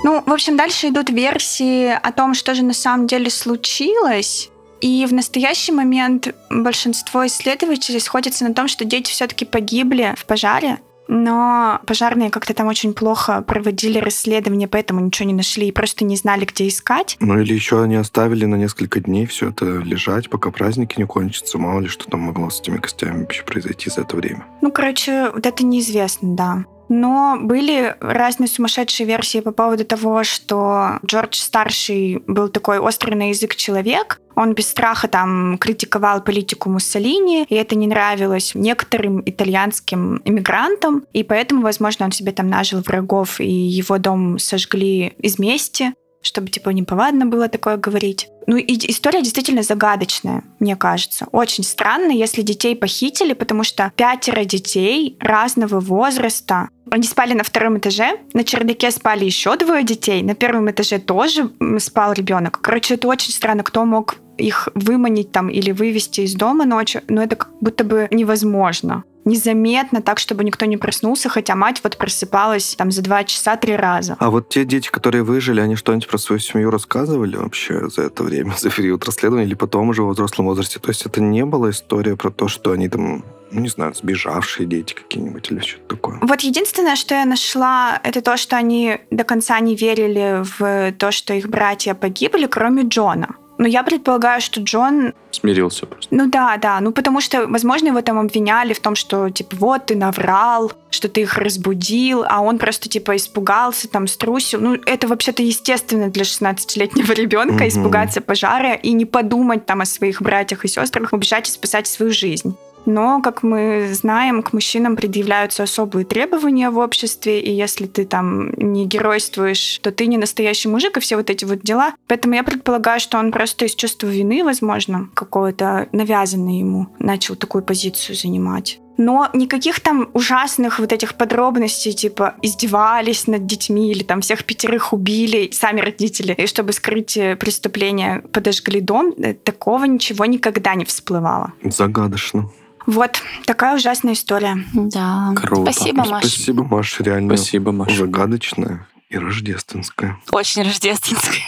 Ну, в общем, дальше идут версии о том, что же на самом деле случилось. И в настоящий момент большинство исследователей сходятся на том, что дети все-таки погибли в пожаре, но пожарные как-то там очень плохо проводили расследование, поэтому ничего не нашли и просто не знали, где искать. Ну или еще они оставили на несколько дней все это лежать, пока праздники не кончатся. Мало ли, что там могло с этими костями вообще произойти за это время. Ну, короче, вот это неизвестно, да. Но были разные сумасшедшие версии по поводу того, что Джордж старший был такой острый на язык человек. Он без страха там критиковал политику Муссолини, и это не нравилось некоторым итальянским иммигрантам, и поэтому, возможно, он себе там нажил врагов, и его дом сожгли из мести чтобы, типа, неповадно было такое говорить. Ну, и история действительно загадочная, мне кажется. Очень странно, если детей похитили, потому что пятеро детей разного возраста. Они спали на втором этаже, на чердаке спали еще двое детей, на первом этаже тоже спал ребенок. Короче, это очень странно, кто мог их выманить там или вывести из дома ночью, но это как будто бы невозможно. Незаметно, так, чтобы никто не проснулся, хотя мать вот просыпалась там за два часа три раза. А вот те дети, которые выжили, они что-нибудь про свою семью рассказывали вообще за это время, за период расследования или потом уже во взрослом возрасте? То есть это не была история про то, что они там, ну не знаю, сбежавшие дети какие-нибудь или что-то такое? Вот единственное, что я нашла, это то, что они до конца не верили в то, что их братья погибли, кроме Джона. Но я предполагаю, что Джон Смирился просто. Ну да, да. Ну потому что, возможно, его там обвиняли в том, что, типа, вот ты наврал, что ты их разбудил, а он просто, типа, испугался, там, струсил. Ну, это вообще-то естественно для 16-летнего ребенка Мгм. испугаться пожара и не подумать там о своих братьях и сестрах, убежать и спасать свою жизнь. Но, как мы знаем, к мужчинам предъявляются особые требования в обществе, и если ты там не геройствуешь, то ты не настоящий мужик, и все вот эти вот дела. Поэтому я предполагаю, что он просто из чувства вины, возможно, какого-то навязанной ему, начал такую позицию занимать. Но никаких там ужасных вот этих подробностей, типа издевались над детьми или там всех пятерых убили сами родители, и чтобы скрыть э, преступление, подожгли дом, э, такого ничего никогда не всплывало. Загадочно. Вот такая ужасная история. Да. Круто. Спасибо, Маша. Спасибо, Маша, реально Спасибо, Маша. загадочная и рождественская. Очень рождественская.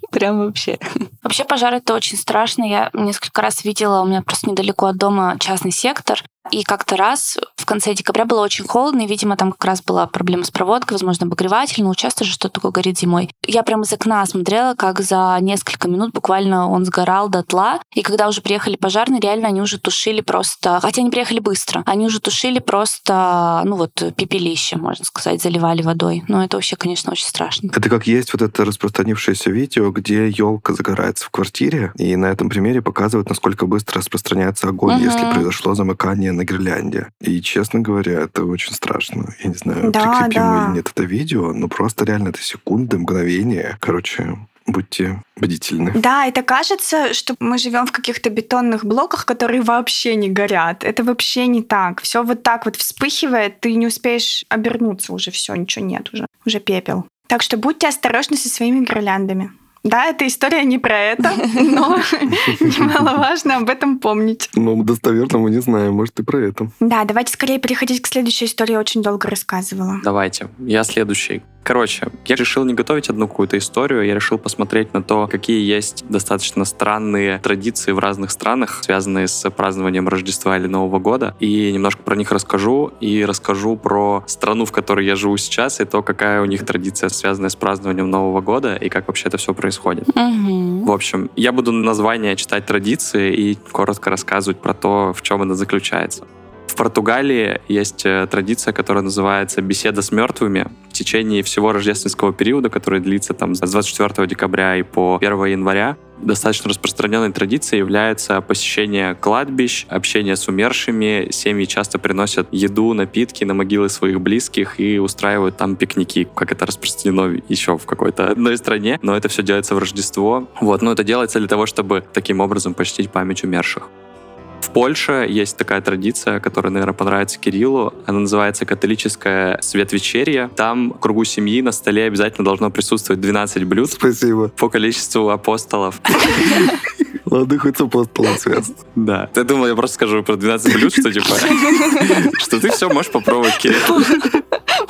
Прям вообще. Вообще пожар это очень страшно. Я несколько раз видела, у меня просто недалеко от дома частный сектор. И как-то раз в конце декабря было очень холодно, и, видимо, там как раз была проблема с проводкой, возможно, обогреватель, но часто же что-то такое горит зимой. Я прямо из окна смотрела, как за несколько минут буквально он сгорал дотла, и когда уже приехали пожарные, реально они уже тушили просто... Хотя они приехали быстро. Они уже тушили просто, ну вот, пепелище, можно сказать, заливали водой. Но это вообще, конечно, очень страшно. Это как есть вот это распространившееся видео, где елка загорается в квартире, и на этом примере показывают, насколько быстро распространяется огонь, угу. если произошло замыкание на гирлянде. И, честно говоря, это очень страшно. Я не знаю, да, прикрепим да. или нет это видео, но просто реально это секунды, мгновения. Короче, будьте бдительны. Да, это кажется, что мы живем в каких-то бетонных блоках, которые вообще не горят. Это вообще не так. Все вот так вот вспыхивает, ты не успеешь обернуться уже, все, ничего нет уже, уже пепел. Так что будьте осторожны со своими гирляндами. Да, эта история не про это, но немаловажно об этом помнить. Ну, достоверно мы не знаем, может, и про это. Да, давайте скорее переходить к следующей истории, я очень долго рассказывала. Давайте, я следующий. Короче, я решил не готовить одну какую-то историю, я решил посмотреть на то, какие есть достаточно странные традиции в разных странах, связанные с празднованием Рождества или Нового года, и немножко про них расскажу, и расскажу про страну, в которой я живу сейчас, и то, какая у них традиция, связанная с празднованием Нового года, и как вообще это все происходит. Угу. В общем, я буду название читать традиции и коротко рассказывать про то, в чем это заключается. Португалии есть э, традиция, которая называется «беседа с мертвыми». В течение всего рождественского периода, который длится там с 24 декабря и по 1 января, достаточно распространенной традицией является посещение кладбищ, общение с умершими. Семьи часто приносят еду, напитки на могилы своих близких и устраивают там пикники, как это распространено еще в какой-то одной стране. Но это все делается в Рождество. Вот, но это делается для того, чтобы таким образом почтить память умерших. В Польше есть такая традиция, которая, наверное, понравится Кириллу. Она называется католическое светвечерье. Там в кругу семьи на столе обязательно должно присутствовать 12 блюд. Спасибо. По количеству апостолов. Ладно, хоть с апостолом связано. Да. Ты думал, я просто скажу про 12 блюд, что типа... Что ты все можешь попробовать, Кирилл.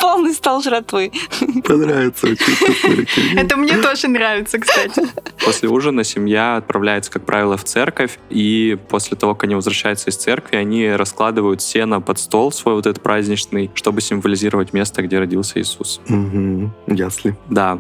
Полный стол жратвы. Понравится Это мне тоже нравится, кстати. После ужина семья отправляется, как правило, в церковь, и после того, как они возвращаются из церкви, они раскладывают сено под стол свой вот этот праздничный, чтобы символизировать место, где родился Иисус. Угу. Ясли. Да.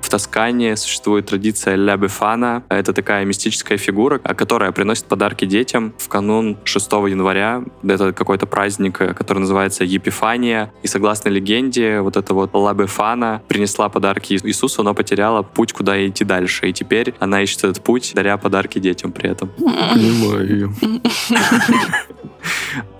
В Тоскане существует традиция ля бефана. Это такая мистическая фигура, которая приносит подарки детям в канун 6 января. Это какой-то праздник, который называется Епифания. И согласно легенде, вот эта вот ла бефана принесла подарки Иисусу, но потеряла путь, куда идти дальше. И теперь она ищет этот путь, даря подарки детям при этом. Понимаю.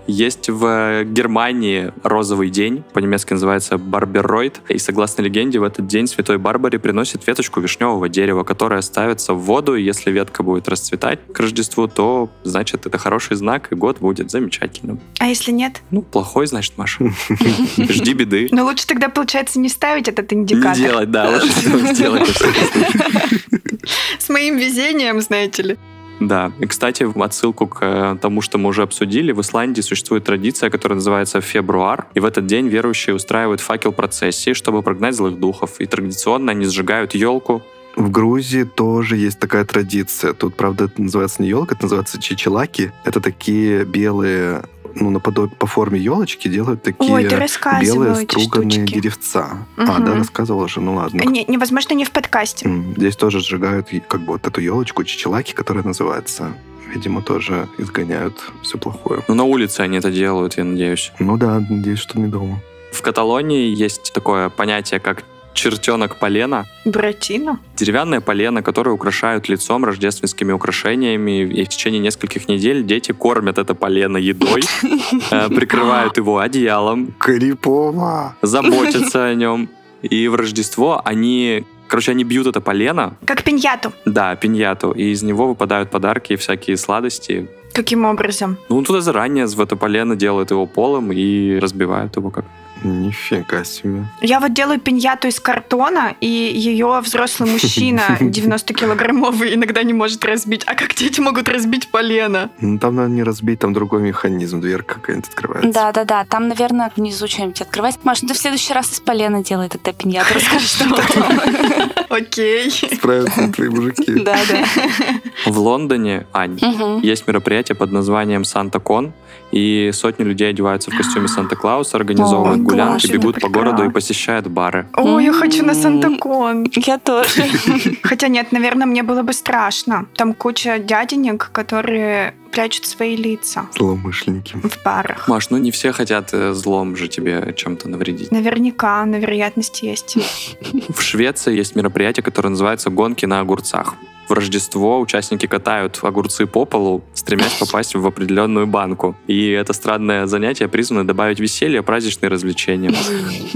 Есть в Германии розовый день, по-немецки называется Барберойд, и согласно легенде, в этот день святой Барбаре приносит веточку вишневого дерева, которая ставится в воду, и если ветка будет расцветать к Рождеству, то значит это хороший знак, и год будет замечательным. А если нет? Ну, плохой, значит, Маша. Жди беды. Но лучше тогда, получается, не ставить этот индикатор. Не делать, да, лучше сделать. С моим везением, знаете ли. Да, и, кстати, в отсылку к э, тому, что мы уже обсудили, в Исландии существует традиция, которая называется фебруар, и в этот день верующие устраивают факел-процессии, чтобы прогнать злых духов, и традиционно они сжигают елку, в Грузии тоже есть такая традиция. Тут, правда, это называется не елка, это называется чичелаки. Это такие белые ну, наподобие по форме елочки делают такие Ой, белые струганные деревца. Угу. А, да, рассказывала же, ну ладно. Не, невозможно не в подкасте. Здесь тоже сжигают как бы вот эту елочку, чичелаки, которая называется видимо, тоже изгоняют все плохое. Ну, на улице они это делают, я надеюсь. Ну да, надеюсь, что не дома. В Каталонии есть такое понятие, как чертенок полена. Братина. Деревянное полено, которое украшают лицом рождественскими украшениями. И в течение нескольких недель дети кормят это полено едой, э, прикрывают его одеялом. Крипово. Заботятся о нем. И в Рождество они Короче, они бьют это полено. Как пиньяту. Да, пиньяту. И из него выпадают подарки и всякие сладости. Каким образом? Ну, туда заранее в это полено делают его полом и разбивают его как Нифига себе. Я вот делаю пиньяту из картона, и ее взрослый мужчина 90-килограммовый иногда не может разбить. А как дети могут разбить полено? Ну, там надо не разбить, там другой механизм, дверка какая-нибудь открывается. Да-да-да, там, наверное, внизу что-нибудь открывать. Маш, ну ты в следующий раз из полена делай тогда пиньяту, расскажи, что Окей. Справятся твои мужики. Да-да. В Лондоне, Ань, есть мероприятие под названием Санта-Кон, и сотни людей одеваются в костюме Санта-Клауса, организовывают гулянки, классно, бегут по городу и посещают бары. О, я хочу на. Сантакон. Я тоже. Хотя нет, наверное, мне было бы страшно. Там куча дяденек, которые прячут свои лица Злоумышленники. в барах. Маш, ну не все хотят э, злом же тебе чем-то навредить. Наверняка, на вероятность есть. В Швеции есть мероприятие, которое называется «Гонки на огурцах». В Рождество участники катают огурцы по полу, стремясь попасть в определенную банку. И это странное занятие призвано добавить веселье, праздничные развлечения.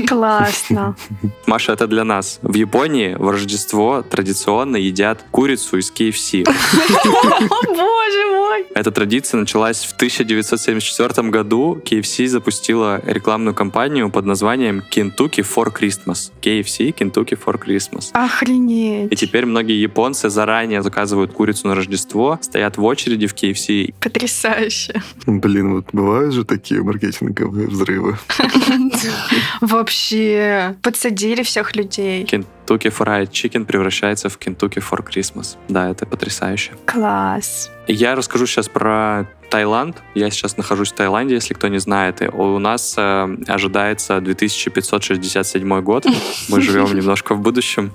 Классно. Маша, это для нас. В Японии в Рождество традиционно едят курицу из KFC. О, боже мой! Эта традиция началась в 1974 году. KFC запустила рекламную кампанию под названием Kentucky for Christmas. KFC Kentucky for Christmas. И Охренеть. теперь многие японцы заранее заказывают курицу на Рождество, стоят в очереди в KFC. Потрясающе. Блин, вот бывают же такие маркетинговые взрывы. Вообще. Подсадили всех людей. Kentucky Fried Chicken превращается в Kentucky for Christmas. Да, это потрясающе. Класс. Я расскажу сейчас про Таиланд. Я сейчас нахожусь в Таиланде, если кто не знает. И у нас э, ожидается 2567 год. Мы живем немножко в будущем.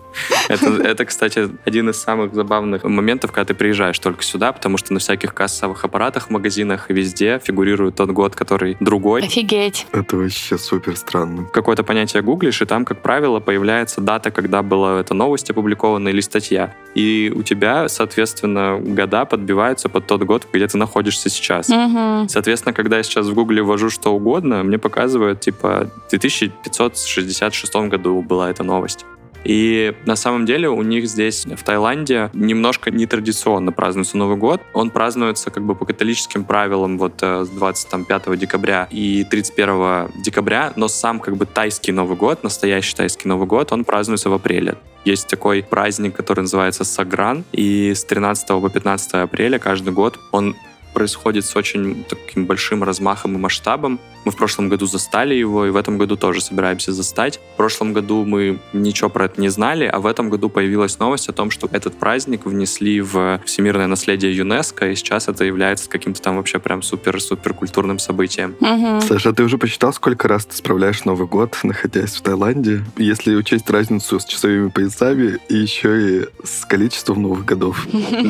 Это, это, кстати, один из самых забавных моментов, когда ты приезжаешь только сюда, потому что на всяких кассовых аппаратах, магазинах и везде фигурирует тот год, который другой. Офигеть. Это вообще супер странно. Какое-то понятие гуглишь, и там, как правило, появляется дата, когда была эта новость опубликована или статья. И у тебя, соответственно, года подбиваются под тот год, где ты находишься сейчас. Мгм. Соответственно, когда я сейчас в Гугле ввожу что угодно, мне показывают, типа, в 2566 году была эта новость. И на самом деле у них здесь, в Таиланде, немножко нетрадиционно празднуется Новый год. Он празднуется как бы по католическим правилам вот э, с 25 декабря и 31 декабря, но сам как бы тайский Новый год, настоящий тайский Новый год, он празднуется в апреле. Есть такой праздник, который называется Сагран, и с 13 по 15 апреля каждый год он происходит с очень таким большим размахом и масштабом. Мы в прошлом году застали его, и в этом году тоже собираемся застать. В прошлом году мы ничего про это не знали, а в этом году появилась новость о том, что этот праздник внесли в всемирное наследие ЮНЕСКо, и сейчас это является каким-то там вообще прям супер-супер культурным событием. Мгм. Саша, а ты уже посчитал, сколько раз ты справляешь Новый год, находясь в Таиланде? Если учесть разницу с часовыми поясами и еще и с количеством новых годов.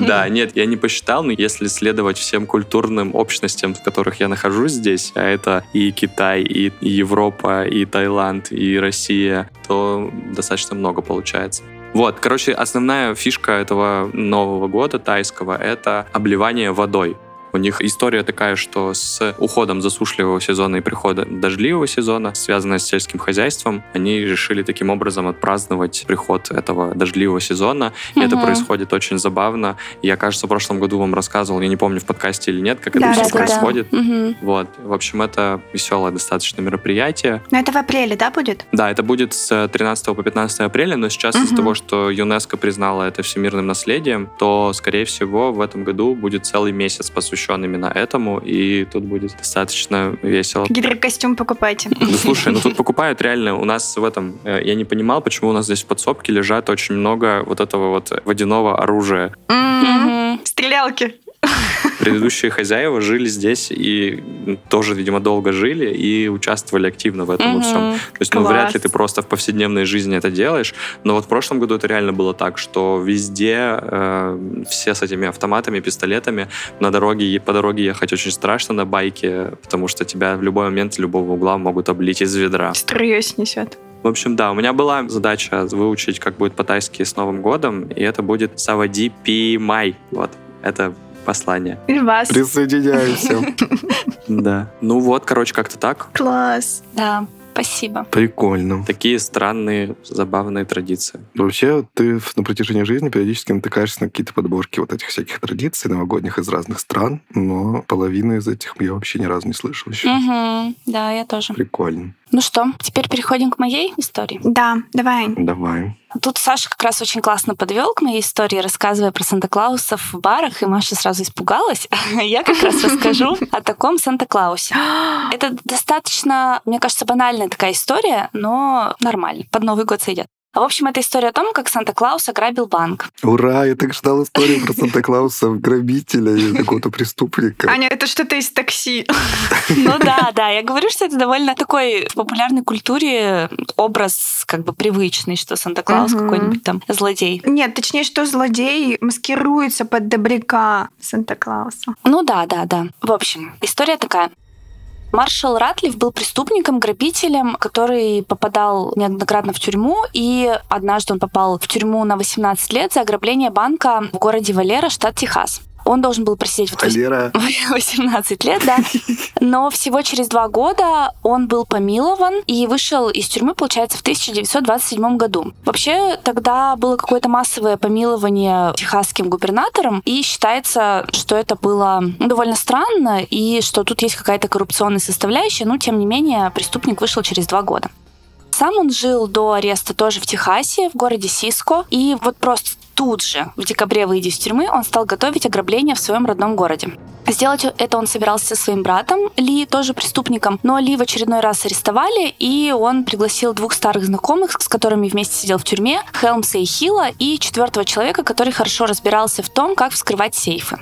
Да, нет, я не посчитал, но если следовать всем культурным общностям, в которых я нахожусь здесь, а это и Китай, и Европа, и Таиланд, и Россия, то достаточно много получается. Вот, короче, основная фишка этого Нового года тайского — это обливание водой. У них история такая, что с уходом засушливого сезона и приходом дождливого сезона, связанная с сельским хозяйством, они решили таким образом отпраздновать приход этого дождливого сезона. И это Мгм. происходит очень забавно. Я, кажется, в прошлом году вам рассказывал, я не помню в подкасте или нет, как Да, это все рассказывал. происходит. Мгм. Вот. В общем, это веселое достаточно мероприятие. Но это в апреле, да, будет? Да, это будет с 13 по 15 апреля, но сейчас из-за Мгм. того, что ЮНЕСКо признала это всемирным наследием, то, скорее всего, в этом году будет целый месяц посвящен именно этому, и тут будет достаточно весело. Гидрокостюм покупайте. Да слушай, ну тут покупают реально. У нас в этом... э, Я не понимал, почему у нас здесь в подсобке лежат очень много вот этого вот водяного оружия. Стрелялки. Предыдущие хозяева жили здесь и тоже, видимо, долго жили и участвовали активно в этом во всем. То есть, ну, Класс. вряд ли ты просто в повседневной жизни это делаешь. Но вот в прошлом году это реально было так, что везде э, все с этими автоматами, пистолетами на дороге, по дороге ехать очень страшно на байке, потому что тебя в любой момент с любого угла могут облить из ведра. Струей снесет. В общем, да, у меня была задача выучить, как будет по-тайски с Новым годом, и это будет Савади Пи Май. Вот, это послание. И вас. Присоединяемся. Да. Ну вот, короче, как-то так. Класс. Да, спасибо. Прикольно. Такие странные, забавные традиции. Вообще, ты на протяжении жизни периодически натыкаешься на какие-то подборки вот этих всяких традиций новогодних из разных стран, но половины из этих я вообще ни разу не слышал еще. Мгм. Да, я тоже. Прикольно. Ну что, теперь переходим к моей истории? Да, давай. Давай. Тут Саша как раз очень классно подвел к моей истории, рассказывая про Санта-Клаусов в барах, и Маша сразу испугалась. Я как раз расскажу о таком Санта-Клаусе. Это достаточно, мне кажется, банальная такая история, но нормально. Под Новый год сойдет. В общем, это история о том, как Санта-Клаус ограбил банк. Ура! Я так ждал историю про Санта-Клауса, грабителя и какого-то преступника. Аня, это что-то из такси. Ну да, да. Я говорю, что это довольно такой в популярной культуре образ как бы привычный, что Санта-Клаус какой-нибудь там злодей. Нет, точнее, что злодей маскируется под добряка Санта-Клауса. Ну да, да, да. В общем, история такая. Маршал Ратлиф был преступником, грабителем, который попадал неоднократно в тюрьму, и однажды он попал в тюрьму на 18 лет за ограбление банка в городе Валера, штат Техас. Он должен был просидеть вот Валера, 18 лет, да. Но всего через два года он был помилован и вышел из тюрьмы, получается, в 1927 году. Вообще, тогда было какое-то массовое помилование техасским губернатором, и считается, что это было ну, довольно странно, и что тут есть какая-то коррупционная составляющая, но, тем не менее, преступник вышел через два года. Сам он жил до ареста тоже в Техасе, в городе Сиско. И вот просто тут же, в декабре выйдя из тюрьмы, он стал готовить ограбление в своем родном городе. Сделать это он собирался со своим братом Ли, тоже преступником, но Ли в очередной раз арестовали, и он пригласил двух старых знакомых, с которыми вместе сидел в тюрьме, Хелмса и Хила, и четвертого человека, который хорошо разбирался в том, как вскрывать сейфы.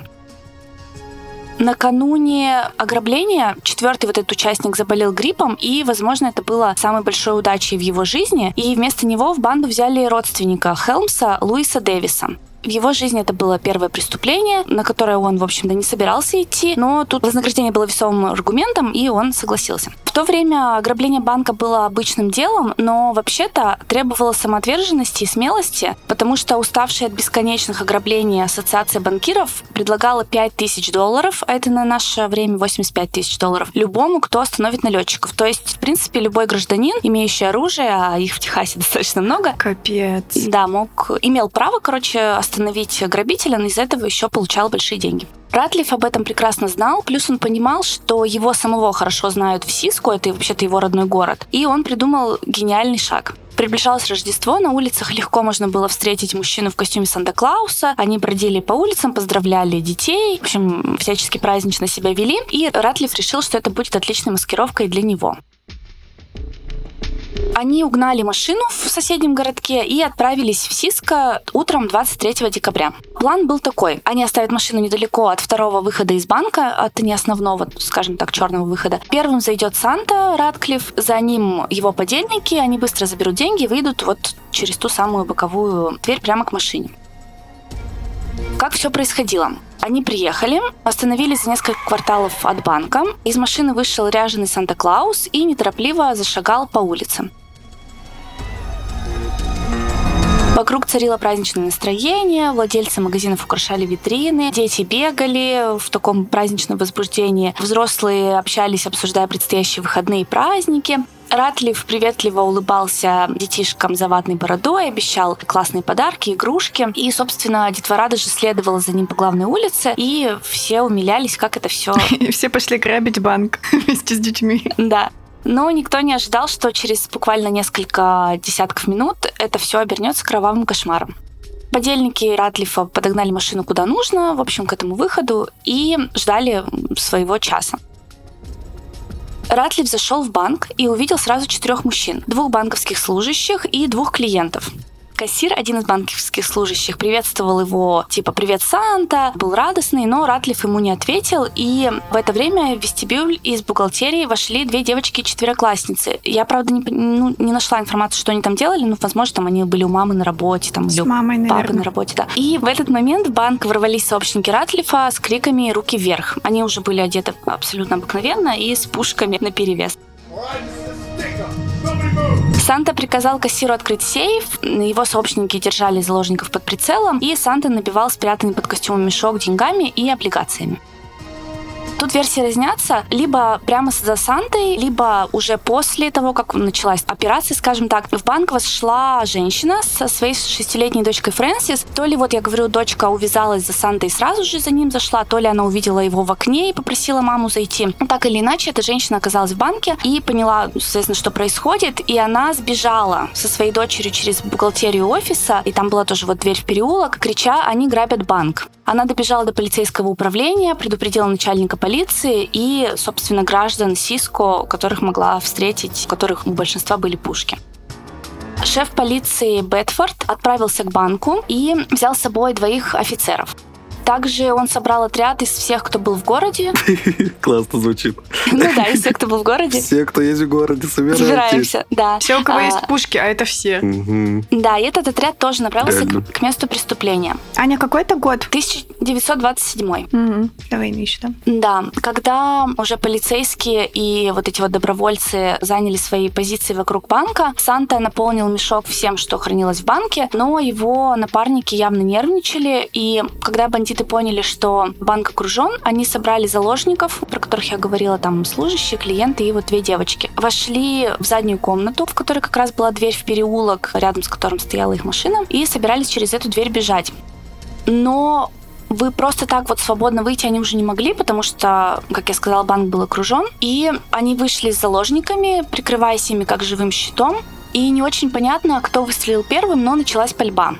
Накануне ограбления четвертый вот этот участник заболел гриппом, и, возможно, это было самой большой удачей в его жизни. И вместо него в банду взяли родственника Хелмса Луиса Дэвиса. В его жизни это было первое преступление, на которое он, в общем-то, не собирался идти, но тут вознаграждение было весомым аргументом, и он согласился. В то время ограбление банка было обычным делом, но вообще-то требовало самоотверженности и смелости, потому что уставшая от бесконечных ограблений ассоциация банкиров предлагала 5 тысяч долларов, а это на наше время 85 тысяч долларов, любому, кто остановит налетчиков. То есть, в принципе, любой гражданин, имеющий оружие, а их в Техасе достаточно много, Капец. да, мог, имел право, короче, остановить грабителя, но из этого еще получал большие деньги. Ратлиф об этом прекрасно знал, плюс он понимал, что его самого хорошо знают в Сиску, это вообще-то его родной город, и он придумал гениальный шаг. Приближалось Рождество, на улицах легко можно было встретить мужчину в костюме Санта-Клауса. Они бродили по улицам, поздравляли детей, в общем, всячески празднично себя вели. И Ратлиф решил, что это будет отличной маскировкой для него. Они угнали машину в соседнем городке и отправились в Сиско утром 23 декабря. План был такой. Они оставят машину недалеко от второго выхода из банка, от не основного, скажем так, черного выхода. Первым зайдет Санта Радклифф, за ним его подельники, они быстро заберут деньги и выйдут вот через ту самую боковую дверь прямо к машине. Как все происходило? Они приехали, остановились за несколько кварталов от банка. Из машины вышел ряженый Санта-Клаус и неторопливо зашагал по улице. Вокруг царило праздничное настроение, владельцы магазинов украшали витрины, дети бегали в таком праздничном возбуждении, взрослые общались, обсуждая предстоящие выходные праздники. Ратлив приветливо улыбался детишкам за ватной бородой, обещал классные подарки, игрушки. И, собственно, детвора даже следовала за ним по главной улице, и все умилялись, как это все все пошли грабить банк вместе с детьми. да. Но никто не ожидал, что через буквально несколько десятков минут это все обернется кровавым кошмаром. Подельники Ратлифа подогнали машину куда нужно, в общем, к этому выходу, и ждали своего часа. Ратлиф зашел в банк и увидел сразу четырех мужчин, двух банковских служащих и двух клиентов. Кассир, один из банковских служащих, приветствовал его, типа «Привет, Санта!», был радостный, но Ратлиф ему не ответил, и в это время в вестибюль из бухгалтерии вошли две девочки-четвероклассницы. Я, правда, не, ну, не нашла информацию, что они там делали, но, возможно, там они были у мамы на работе, там, или у мамой, папы наверное. на работе, да. И в этот момент в банк ворвались сообщники Ратлифа с криками «Руки вверх!». Они уже были одеты абсолютно обыкновенно и с пушками на перевес. Санта приказал кассиру открыть сейф, его сообщники держали заложников под прицелом, и Санта набивал спрятанный под костюмом мешок деньгами и облигациями. Тут версии разнятся. Либо прямо за Сантой, либо уже после того, как началась операция, скажем так, в банк вошла женщина со своей шестилетней дочкой Фрэнсис. То ли, вот я говорю, дочка увязалась за Сантой и сразу же за ним зашла, то ли она увидела его в окне и попросила маму зайти. Так или иначе, эта женщина оказалась в банке и поняла, соответственно, что происходит, и она сбежала со своей дочерью через бухгалтерию офиса, и там была тоже вот дверь в переулок, крича «Они грабят банк». Она добежала до полицейского управления, предупредила начальника полиции и, собственно, граждан Сиско, которых могла встретить, у которых у большинства были пушки. Шеф полиции Бетфорд отправился к банку и взял с собой двоих офицеров. Также он собрал отряд из всех, кто был в городе. Классно звучит. Ну да, из всех, кто был в городе. Все, кто есть в городе, собираемся. Собираемся, да. Все, у кого А, есть пушки, а это все. Да, и этот отряд тоже направился к, месту преступления. Аня, какой это год? 1927. Мгм. До войны еще, да? Да, когда уже полицейские и вот эти вот добровольцы заняли свои позиции вокруг банка, Санта наполнил мешок всем, что хранилось в банке, но его напарники явно нервничали, и когда бандиты поняли, что банк окружен, они собрали заложников, про которых я говорила, там служащие, клиенты и вот две девочки. Вошли в заднюю комнату, в которой как раз была дверь в переулок, рядом с которым стояла их машина, и собирались через эту дверь бежать. Но вы просто так вот свободно выйти они уже не могли, потому что, как я сказала, банк был окружен. И они вышли с заложниками, прикрываясь ими как живым щитом. И не очень понятно, кто выстрелил первым, но началась пальба.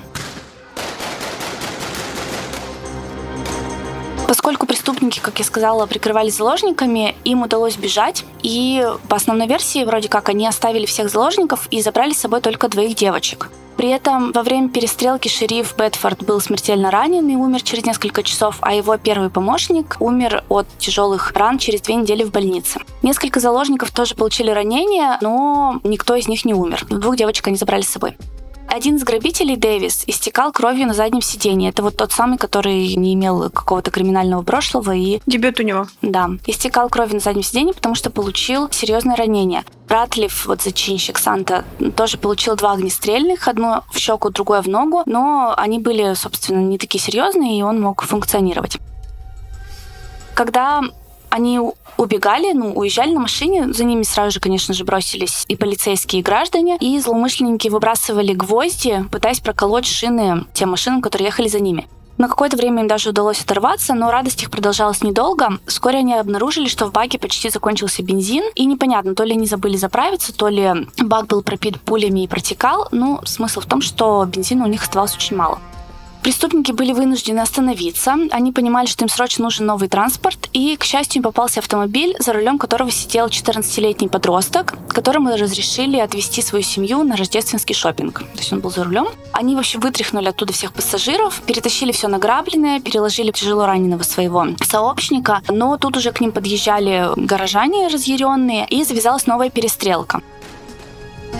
Поскольку преступники, как я сказала, прикрывались заложниками, им удалось бежать. И по основной версии, вроде как, они оставили всех заложников и забрали с собой только двоих девочек. При этом во время перестрелки шериф Бетфорд был смертельно ранен и умер через несколько часов, а его первый помощник умер от тяжелых ран через две недели в больнице. Несколько заложников тоже получили ранения, но никто из них не умер. Двух девочек они забрали с собой. Один из грабителей, Дэвис, истекал кровью на заднем сиденье. Это вот тот самый, который не имел какого-то криминального прошлого и Дебют у него. да, истекал кровью на заднем сиденье, потому что получил серьезное ранение. Ратлиф, вот зачинщик Санта, тоже получил два огнестрельных, одно в щеку, другое в ногу, но они были, собственно, не такие серьезные, и он мог функционировать. Когда они убегали, ну, уезжали на машине, за ними сразу же, конечно же, бросились и полицейские, и граждане, и злоумышленники выбрасывали гвозди, пытаясь проколоть шины тем машинам, которые ехали за ними. На какое-то время им даже удалось оторваться, но радость их продолжалась недолго. Вскоре они обнаружили, что в баке почти закончился бензин, и непонятно, то ли они забыли заправиться, то ли бак был пропит пулями и протекал. Ну, смысл в том, что бензина у них оставалось очень мало. Преступники были вынуждены остановиться. Они понимали, что им срочно нужен новый транспорт. И, к счастью, им попался автомобиль, за рулем которого сидел 14-летний подросток, которому разрешили отвезти свою семью на рождественский шопинг. То есть он был за рулем. Они вообще вытряхнули оттуда всех пассажиров, перетащили все награбленное, переложили тяжело раненого своего сообщника. Но тут уже к ним подъезжали горожане разъяренные, и завязалась новая перестрелка.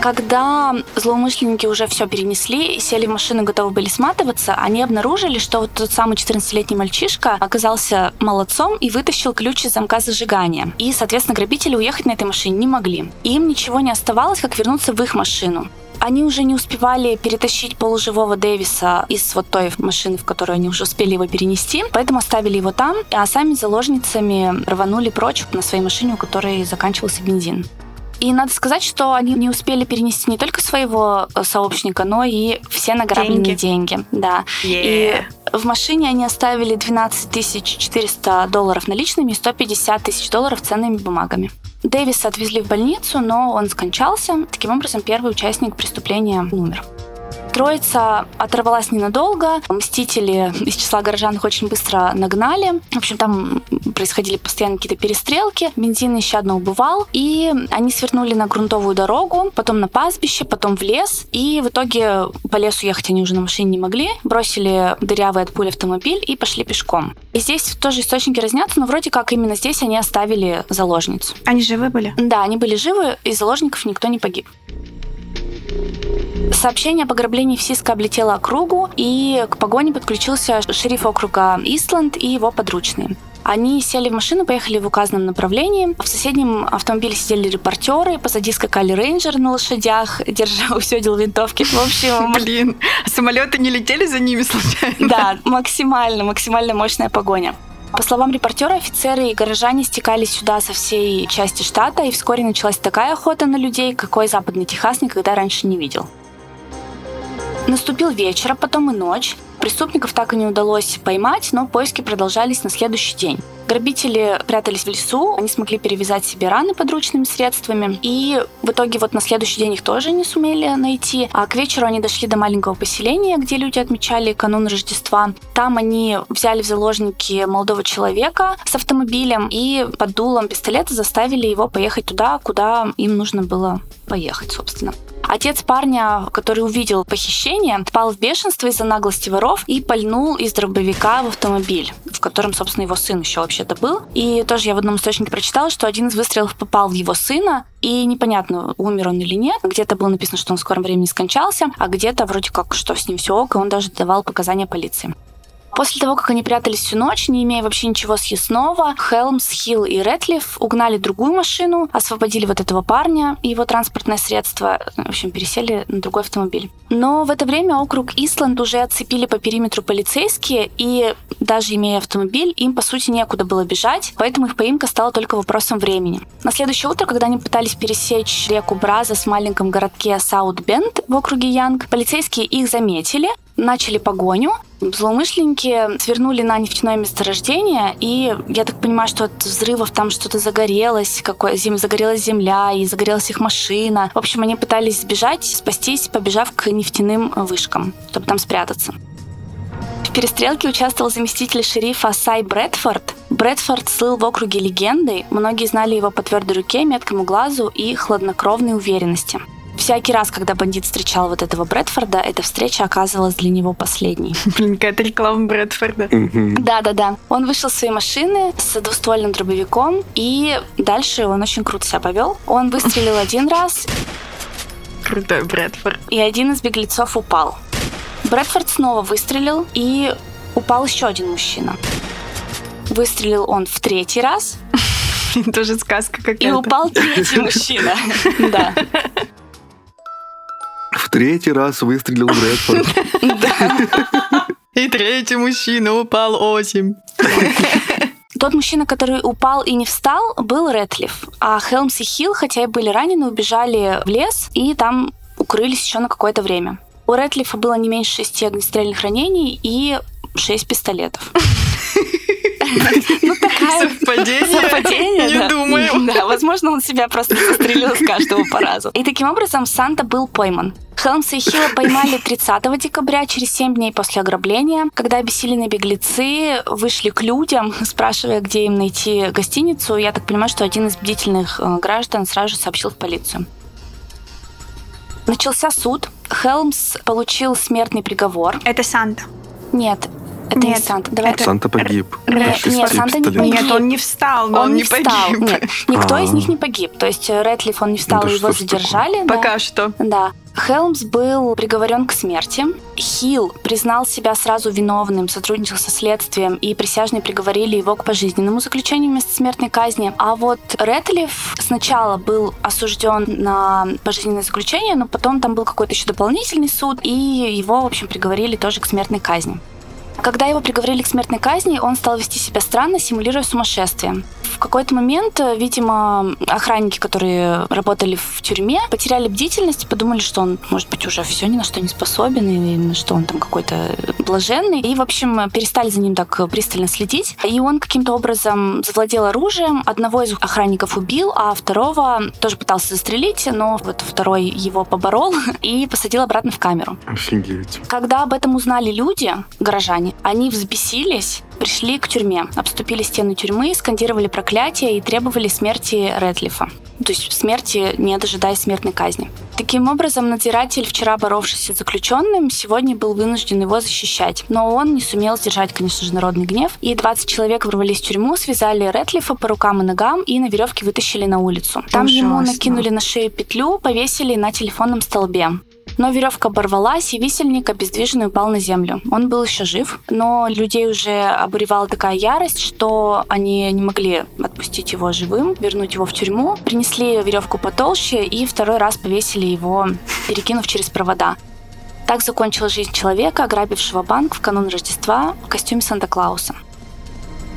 Когда злоумышленники уже все перенесли сели в машину, готовы были сматываться, они обнаружили, что вот тот самый 14-летний мальчишка оказался молодцом и вытащил ключ из замка зажигания. И, соответственно, грабители уехать на этой машине не могли. Им ничего не оставалось, как вернуться в их машину. Они уже не успевали перетащить полуживого Дэвиса из вот той машины, в которую они уже успели его перенести, поэтому оставили его там, а сами заложницами рванули прочь на своей машине, у которой заканчивался бензин. И надо сказать, что они не успели перенести не только своего э, сообщника, но и все награбленные деньги. Да. И в машине они оставили 12 400 долларов наличными и 150 тысяч долларов ценными бумагами. Дэвиса отвезли в больницу, но он скончался. Таким образом, первый участник преступления умер. Троица оторвалась ненадолго. Мстители из числа горожан их очень быстро нагнали. В общем, там происходили постоянно какие-то перестрелки. Бензин нещадно убывал. И они свернули на грунтовую дорогу, потом на пастбище, потом в лес. И в итоге по лесу ехать они уже на машине не могли. Бросили дырявый от пули автомобиль и пошли пешком. И здесь тоже источники разнятся, но вроде как именно здесь они оставили заложницу. Они живы были? Да, они были живы, из заложников никто не погиб. Сообщение об ограблении в Сиско облетело округу, и к погоне подключился шериф округа Истланд и его подручные. Они сели в машину, поехали в указанном направлении. В соседнем автомобиле сидели репортеры, позади скакали рейнджеры на лошадях, держа у седел винтовки. В общем, Блин, самолеты не летели за ними случайно? да, максимально, максимально мощная погоня. По словам репортера, офицеры и горожане стекались сюда со всей части штата, и вскоре началась такая охота на людей, какой западный Техас никогда раньше не видел. Наступил вечер, а потом и ночь. Преступников так и не удалось поймать, но поиски продолжались на следующий день. Грабители прятались в лесу, они смогли перевязать себе раны подручными средствами, и в итоге вот на следующий день их тоже не сумели найти, а к вечеру они дошли до маленького поселения, где люди отмечали канун Рождества. Там они взяли в заложники молодого человека с автомобилем и под дулом пистолета заставили его поехать туда, куда им нужно было поехать, собственно. Отец парня, который увидел похищение, впал в бешенство из-за наглости воров и пальнул из дробовика в автомобиль, в котором, собственно, его сын еще вообще-то был. И тоже я в одном источнике прочитала, что один из выстрелов попал в его сына, и непонятно, умер он или нет. Где-то было написано, что он в скором времени скончался, а где-то вроде как, что с ним все ок, и он даже давал показания полиции. После того, как они прятались всю ночь, не имея вообще ничего съестного, Хелмс, Хилл и Ретлиф угнали другую машину, освободили вот этого парня и его транспортное средство, в общем, пересели на другой автомобиль. Но в это время округ Исланд уже отцепили по периметру полицейские, и даже имея автомобиль, им, по сути, некуда было бежать, поэтому их поимка стала только вопросом времени. На следующее утро, когда они пытались пересечь реку Браза с маленьком городке Саут-Бенд в округе Янг, полицейские их заметили, начали погоню. Злоумышленники свернули на нефтяное месторождение, и я так понимаю, что от взрывов там что-то загорелось, какое, зим, загорелась земля, и загорелась их машина. В общем, они пытались сбежать, спастись, побежав к нефтяным вышкам, чтобы там спрятаться. В перестрелке участвовал заместитель шерифа Сай Брэдфорд. Брэдфорд слыл в округе легендой, многие знали его по твердой руке, меткому глазу и хладнокровной уверенности. Всякий раз, когда бандит встречал вот этого Брэдфорда, эта встреча оказывалась для него последней. Блин, какая-то реклама Брэдфорда. Да-да-да. Он вышел с своей машины с двуствольным дробовиком, и дальше он очень круто себя повел. Он выстрелил один раз. Крутой Брэдфорд. И один из беглецов упал. Брэдфорд снова выстрелил, и упал еще один мужчина. Выстрелил он в третий раз. Тоже сказка какая-то. И упал третий мужчина. Да. В третий раз выстрелил Брэдфорд. И третий мужчина упал осень. Тот мужчина, который упал и не встал, был Рэтлиф. А Хелмс и Хилл, хотя и были ранены, убежали в лес и там укрылись еще на какое-то время. У Рэтлифа было не меньше шести огнестрельных ранений и шесть пистолетов. Ну, такая... Совпадение? Совпадение, Не да. думаю. Да, возможно, он себя просто застрелил с каждого по разу. И таким образом Санта был пойман. Хелмса и Хилла поймали 30 декабря, через 7 дней после ограбления, когда обессиленные беглецы вышли к людям, спрашивая, где им найти гостиницу. Я так понимаю, что один из бдительных э, граждан сразу же сообщил в полицию. Начался суд. Хелмс получил смертный приговор. Это Санта. Нет, это не Нет, Санта. Давай это- Санта погиб. Нет, нет, Санта не погиб. Нет, он не встал, но он, не встал. погиб. Нет, никто из А. них не погиб. То есть э, Рэтлиф, он не встал, Да и его задержали. да. Пока что. Да. Хелмс был приговорен к смерти. Хилл признал себя сразу виновным, сотрудничал со следствием, и присяжные приговорили его к пожизненному заключению вместо смертной казни. А вот Рэтлиф сначала был осужден на пожизненное заключение, но потом там был какой-то еще дополнительный суд, и его, в общем, приговорили тоже к смертной казни. Когда его приговорили к смертной казни, он стал вести себя странно, симулируя сумасшествие. В какой-то момент, э, видимо, охранники, которые работали в тюрьме, потеряли бдительность, подумали, что он, может быть, уже все ни на что не способен, и что он там какой-то блаженный. И, в общем, перестали за ним так пристально следить. И он каким-то образом завладел оружием. Одного из охранников убил, а второго тоже пытался застрелить, но вот второй его поборол и посадил обратно в камеру. Офигеть. Когда об этом узнали люди, горожане, они взбесились, пришли к тюрьме, обступили стены тюрьмы, скандировали проклятие и требовали смерти Ретлифа. То есть смерти, не дожидаясь смертной казни. Таким образом, надзиратель, вчера боровшийся с заключенным, сегодня был вынужден его защищать. Но он не сумел сдержать, конечно же, народный гнев. И 20 человек ворвались в тюрьму, связали Ретлифа по рукам и ногам и на веревке вытащили на улицу. Там ему Ужасно. накинули на шею петлю, повесили на телефонном столбе. Но веревка оборвалась, и висельник обездвиженный упал на землю. Он был еще жив, но людей уже обуревала такая ярость, что они не могли отпустить его живым, вернуть его в тюрьму. Принесли веревку потолще и второй раз повесили его, перекинув через провода. Так закончилась жизнь человека, ограбившего банк в канун Рождества в костюме Санта-Клауса.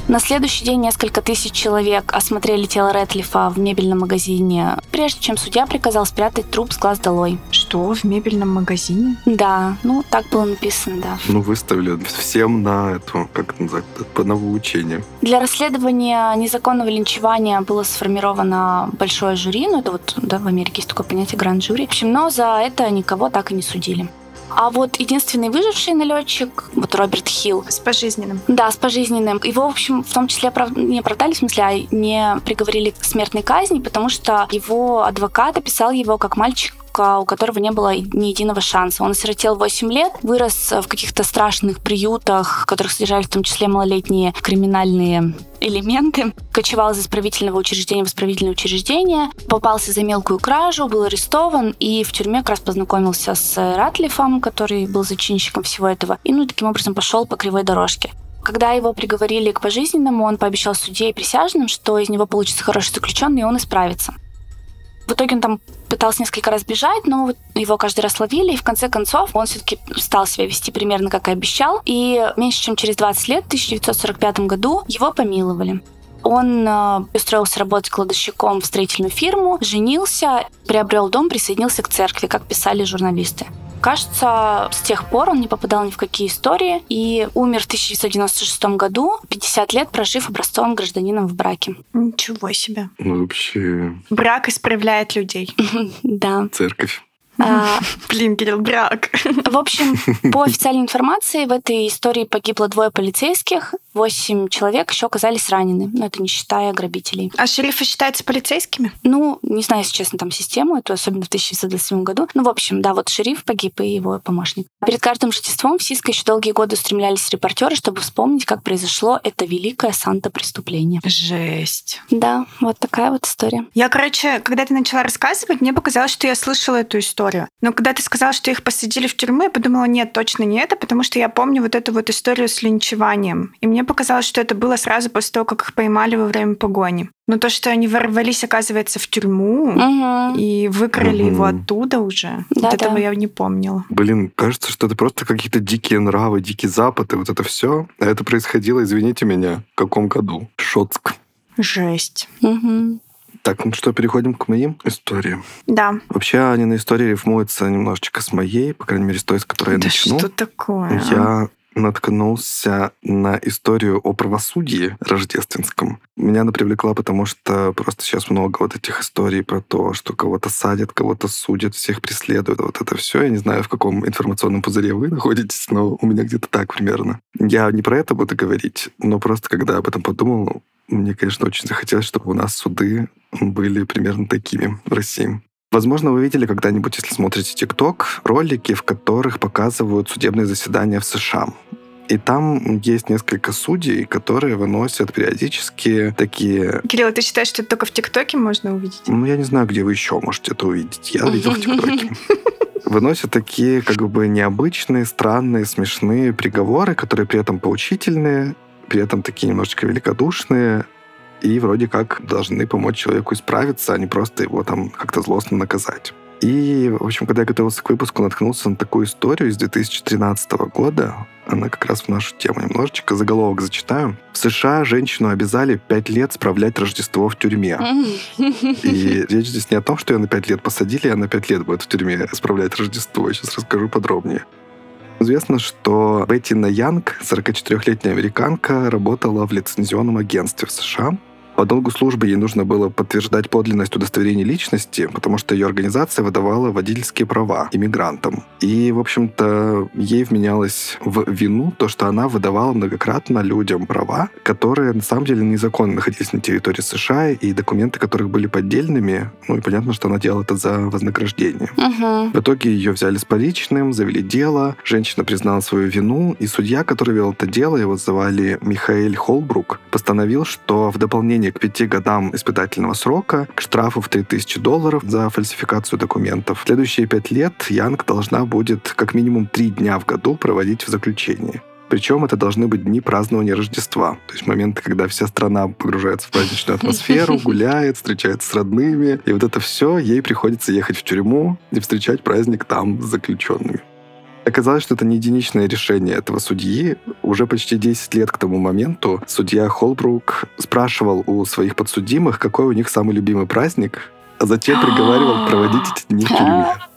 На следующий день несколько тысяч человек осмотрели тело Рэтлифа в мебельном магазине, прежде чем судья приказал спрятать труп с глаз долой. Что, в мебельном магазине? Да, ну так было написано, да. Ну, выставили всем на эту, как это называется, по новоучению. Для расследования незаконного линчевания было сформировано большое жюри, ну это вот да, в Америке есть такое понятие гранд-жюри. В общем, но за это никого так и не судили. А вот единственный выживший налетчик, вот Роберт Хилл. С пожизненным. Да, с пожизненным. Его, в общем, в том числе оправ... не оправдали, в смысле, а не приговорили к смертной казни, потому что его адвокат описал его как мальчик у которого не было ни единого шанса. Он осиротел 8 лет, вырос в каких-то страшных приютах, в которых содержали в том числе малолетние криминальные элементы, кочевал из исправительного учреждения в исправительное учреждение, попался за мелкую кражу, был арестован и в тюрьме как раз познакомился с Ратлифом, который был зачинщиком всего этого, и ну таким образом пошел по кривой дорожке. Когда его приговорили к пожизненному, он пообещал судье и присяжным, что из него получится хороший заключенный, и он исправится. В итоге он там пытался несколько раз бежать, но его каждый раз ловили, и в конце концов он все-таки стал себя вести примерно как и обещал. И меньше чем через 20 лет, в 1945 году, его помиловали. Он э, устроился работать кладовщиком в строительную фирму, женился, приобрел дом, присоединился к церкви, как писали журналисты. Кажется, с тех пор он не попадал ни в какие истории и умер в 1996 году, 50 лет прожив образцовым гражданином в браке. Ничего себе. Ну, вообще... Брак исправляет людей. Да. Церковь. А, Блин, Кирилл, брак. В общем, по официальной информации, в этой истории погибло двое полицейских, восемь человек еще оказались ранены. Но это не считая грабителей. А шерифы считаются полицейскими? Ну, не знаю, если честно, там систему, это особенно в 1927 году. Ну, в общем, да, вот шериф погиб и его помощник. Перед каждым Рождеством в Сиско еще долгие годы устремлялись репортеры, чтобы вспомнить, как произошло это великое Санта-преступление. Жесть. Да, вот такая вот история. Я, короче, когда ты начала рассказывать, мне показалось, что я слышала эту историю. Но когда ты сказала, что их посадили в тюрьму, я подумала, нет, точно не это, потому что я помню вот эту вот историю с линчеванием. И мне показалось, что это было сразу после того, как их поймали во время погони. Но то, что они ворвались, оказывается, в тюрьму Угу. и выкрали Мгм. его оттуда уже, вот Да-да. этого я не помнила. Блин, кажется, что это просто какие-то дикие нравы, дикий запад и вот это все. А это происходило, извините меня, в каком году? Шоцк. Жесть. Угу. Так, ну что, переходим к моим историям. Да. Вообще, они на истории рифмуются немножечко с моей, по крайней мере, с той, с которой я да начну. что такое? а? Я наткнулся на историю о правосудии рождественском. Меня она привлекла, потому что просто сейчас много вот этих историй про то, что кого-то садят, кого-то судят, всех преследуют. Вот это все. Я не знаю, в каком информационном пузыре вы находитесь, но у меня где-то так примерно. Я не про это буду говорить, но просто когда об этом подумал, мне, конечно, очень захотелось, чтобы у нас суды были примерно такими в России. Возможно, вы видели когда-нибудь, если смотрите ТикТок, ролики, в которых показывают судебные заседания в США. И там есть несколько судей, которые выносят периодически такие... Кирилл, ты считаешь, что это только в ТикТоке можно увидеть? Ну, я не знаю, где вы еще можете это увидеть. Я видел в ТикТоке. Выносят такие как бы необычные, странные, смешные приговоры, которые при этом поучительные, при этом такие немножечко великодушные, и вроде как должны помочь человеку исправиться, а не просто его там как-то злостно наказать. И, в общем, когда я готовился к выпуску, наткнулся на такую историю из 2013 года. Она как раз в нашу тему немножечко. Заголовок зачитаю. В США женщину обязали пять лет справлять Рождество в тюрьме. И речь здесь не о том, что ее на пять лет посадили, а на пять лет будет в тюрьме справлять Рождество. Я сейчас расскажу подробнее. Известно, что Беттина Янг, 44-летняя американка, работала в лицензионном агентстве в США. По долгу службы ей нужно было подтверждать подлинность удостоверения личности, потому что ее организация выдавала водительские права иммигрантам. И, в общем-то, ей вменялось в вину то, что она выдавала многократно людям права, которые на самом деле незаконно находились на территории США, и документы которых были поддельными. Ну и понятно, что она делала это за вознаграждение. Угу. В итоге ее взяли с поличным, завели дело, женщина признала свою вину, и судья, который вел это дело, его звали Михаэль Холбрук, постановил, что в дополнение к пяти годам испытательного срока, к штрафу в 3000 долларов за фальсификацию документов, в следующие пять лет Янг должна будет как минимум три дня в году проводить в заключении. Причем это должны быть дни празднования Рождества. То есть моменты, когда вся страна погружается в праздничную атмосферу, гуляет, встречается с родными. И вот это все, ей приходится ехать в тюрьму и встречать праздник там с заключенными. Оказалось, что это не единичное решение этого судьи. Уже почти 10 лет к тому моменту судья Холбрук спрашивал у своих подсудимых, какой у них самый любимый праздник, а затем приговаривал проводить эти дни в тюрьме.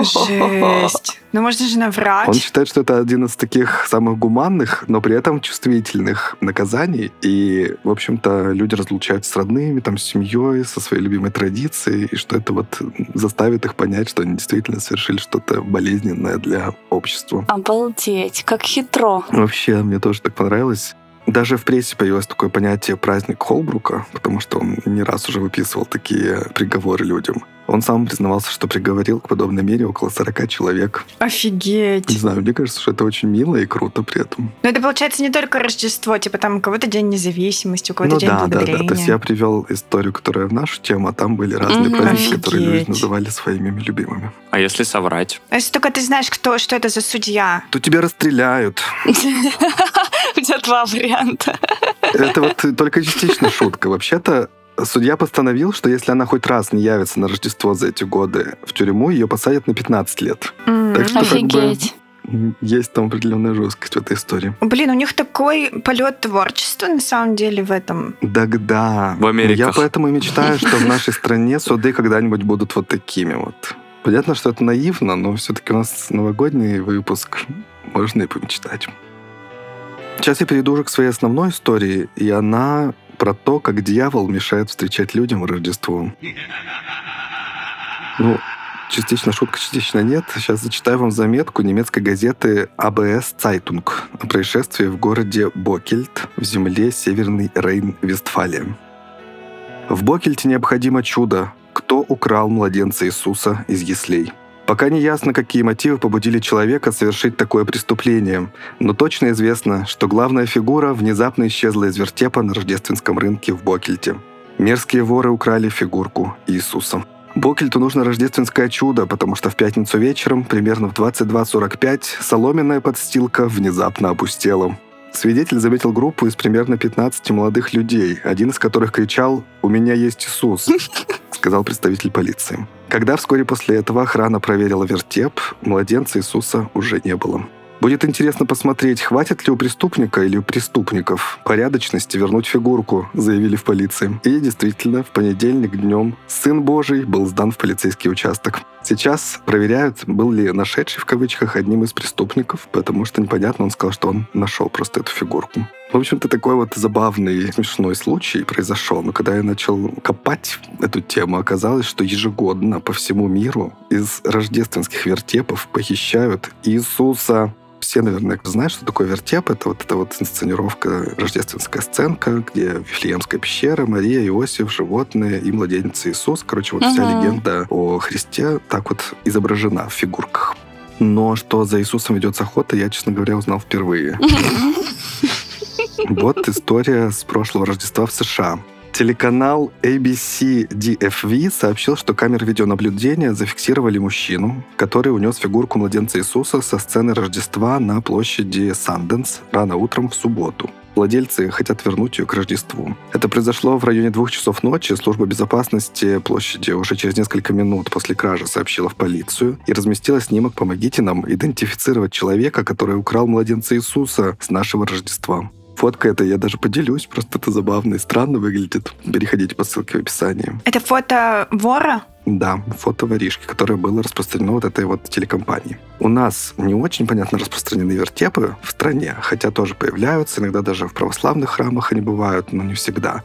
Жесть. Ну, можно же наврать. Он считает, что это один из таких самых гуманных, но при этом чувствительных наказаний. И, в общем-то, люди разлучаются с родными, там, с семьей, со своей любимой традицией, и что это вот заставит их понять, что они действительно совершили что-то болезненное для общества. Обалдеть, как хитро. Вообще, мне тоже так понравилось. Даже в прессе появилось такое понятие «праздник Холбрука», потому что он не раз уже выписывал такие приговоры людям. Он сам признавался, что приговорил к подобной мере около 40 человек. Офигеть. Не знаю, мне кажется, что это очень мило и круто при этом. Но это получается не только Рождество, типа там у кого-то День независимости, у кого-то ну, День да, благодарения. Да, да, то есть я привел историю, которая в нашу тему, а там были разные Мгм. праздники, Офигеть. которые люди называли своими любимыми. А если соврать? А если только ты знаешь, кто, что это за судья? То тебя расстреляют. У тебя два варианта. Это вот только частично шутка. Вообще-то Судья постановил, что если она хоть раз не явится на Рождество за эти годы в тюрьму, ее посадят на 15 лет. М. Так что как бы Офигеть. есть там определенная жесткость в этой истории. Блин, у них такой полет творчества на самом деле в этом. Да-да. В Америках. Я поэтому и мечтаю, что в нашей стране суды когда-нибудь будут вот такими вот. Понятно, что это наивно, но все-таки у нас новогодний выпуск. Можно и помечтать. Сейчас я перейду уже к своей основной истории, и она про то, как дьявол мешает встречать людям Рождество. Ну, частично шутка, частично нет. Сейчас зачитаю вам заметку немецкой газеты АБС Zeitung о происшествии в городе Бокельт в земле Северный Рейн-Вестфалия. В Бокельте необходимо чудо. Кто украл младенца Иисуса из яслей? Пока не ясно, какие мотивы побудили человека совершить такое преступление, но точно известно, что главная фигура внезапно исчезла из вертепа на рождественском рынке в Бокельте. Мерзкие воры украли фигурку Иисуса. Бокельту нужно рождественское чудо, потому что в пятницу вечером, примерно в 22.45, соломенная подстилка внезапно опустела. Свидетель заметил группу из примерно 15 молодых людей, один из которых кричал «У меня есть Иисус», сказал представитель полиции. Когда вскоре после этого охрана проверила вертеп, младенца Иисуса уже не было. Будет интересно посмотреть, хватит ли у преступника или у преступников порядочности вернуть фигурку, заявили в полиции. И действительно, в понедельник днем Сын Божий был сдан в полицейский участок. Сейчас проверяют, был ли нашедший в кавычках одним из преступников, потому что непонятно, он сказал, что он нашел просто эту фигурку. В общем-то, такой вот забавный, смешной случай произошел. Но когда я начал копать эту тему, оказалось, что ежегодно по всему миру из рождественских вертепов похищают Иисуса. Все, наверное, знают, что такое вертеп. Это вот эта вот инсценировка, рождественская сценка, где Вифлеемская пещера, Мария, Иосиф, животные и младенец Иисус. Короче, вот вся Мгм. легенда о Христе так вот изображена в фигурках. Но что за Иисусом ведется охота, я, честно говоря, узнал впервые. Вот история с прошлого Рождества в США. Телеканал ABC DFV сообщил, что камеры видеонаблюдения зафиксировали мужчину, который унес фигурку младенца Иисуса со сцены Рождества на площади Санденс рано утром в субботу. Владельцы хотят вернуть ее к Рождеству. Это произошло в районе двух часов ночи. Служба безопасности площади уже через несколько минут после кражи сообщила в полицию и разместила снимок «Помогите нам идентифицировать человека, который украл младенца Иисуса с нашего Рождества». Фотка эта я даже поделюсь, просто это забавно и странно выглядит. Переходите по ссылке в описании. Это фото вора? Да, фото воришки, которое было распространено вот этой вот телекомпанией. У нас не очень, понятно, распространены вертепы в стране, хотя тоже появляются, иногда даже в православных храмах они бывают, но не всегда.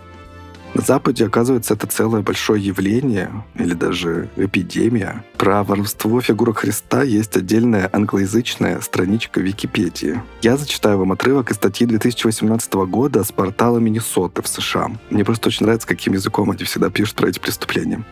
На Западе, оказывается, это целое большое явление, или даже эпидемия. Про воровство фигурок Христа есть отдельная англоязычная страничка Википедии. Я зачитаю вам отрывок из статьи 2018 года с портала Миннесоты в США. Мне просто очень нравится, каким языком они всегда пишут про эти преступления.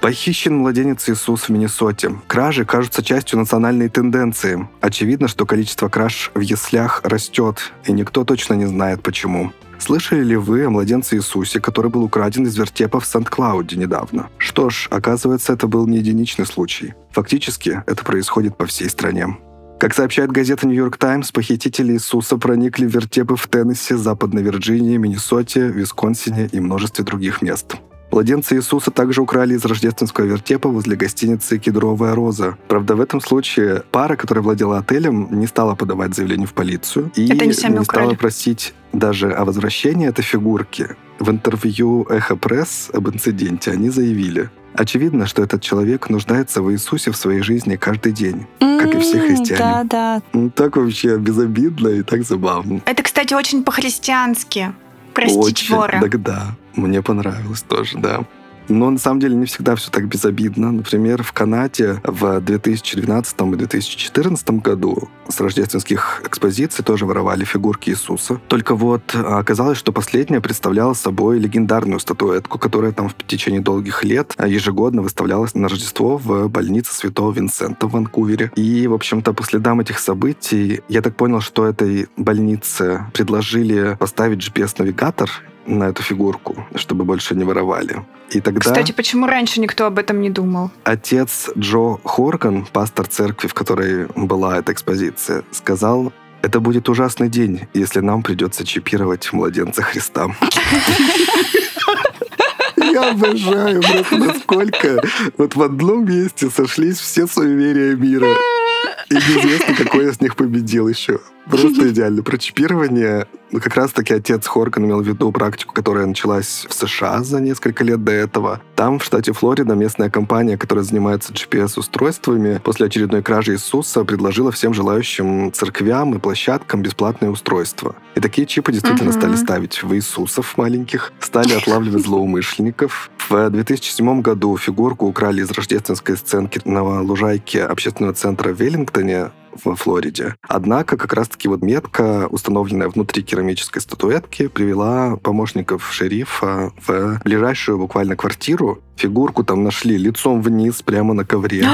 Похищен младенец Иисус в Миннесоте. Кражи кажутся частью национальной тенденции. Очевидно, что количество краж в яслях растет, и никто точно не знает почему. Слышали ли вы о младенце Иисусе, который был украден из вертепа в Сент-Клауде недавно? Что ж, оказывается, это был не единичный случай. Фактически, это происходит по всей стране. Как сообщает газета «Нью-Йорк Таймс», похитители Иисуса проникли в вертепы в Теннесси, Западной Вирджинии, Миннесоте, Висконсине и множестве других мест. Младенца Иисуса также украли из рождественского вертепа возле гостиницы «Кедровая роза». Правда, в этом случае пара, которая владела отелем, не стала подавать заявление в полицию и не украли. стала просить даже о возвращении этой фигурки. В интервью «Эхо Пресс» об инциденте они заявили, Очевидно, что этот человек нуждается в Иисусе в своей жизни каждый день. Как и все христиане. Да, да. Ну, так вообще безобидно и так забавно. Это, кстати, очень по-христиански. Простить Очень. вора. Тогда. Мне понравилось тоже, да. Но на самом деле не всегда все так безобидно. Например, в Канаде в 2012 и 2014 году с рождественских экспозиций тоже воровали фигурки Иисуса. Только вот а, оказалось, что последняя представляла собой легендарную статуэтку, которая там в течение долгих лет а, ежегодно выставлялась на Рождество в больнице Святого Винсента в Ванкувере. И, в общем-то, по следам этих событий, я так понял, что этой больнице предложили поставить GPS-навигатор на эту фигурку, чтобы больше не воровали. И тогда Кстати, почему раньше никто об этом не думал? отец Джо Хорган, пастор церкви, в которой была эта экспозиция, сказал, это будет ужасный день, если нам придется чипировать младенца Христа. Я обожаю просто насколько вот в одном месте сошлись все суеверия мира. И неизвестно, какой из них победил еще. Просто идеально. Про чипирование ну, как раз-таки отец Хорган имел в виду практику, которая началась в США за несколько лет до этого. Там, в штате Флорида, местная компания, которая занимается GPS-устройствами, после очередной кражи Иисуса предложила всем желающим церквям и площадкам бесплатные устройства. И такие чипы действительно Мгм. стали ставить в Иисусов маленьких, стали отлавливать злоумышленников. В 2007 году фигурку украли из рождественской сценки на лужайке общественного центра в Веллингтоне во Флориде. Однако как раз-таки вот метка, установленная внутри керамической статуэтки, привела помощников шерифа в ближайшую буквально квартиру. Фигурку там нашли лицом вниз прямо на ковре.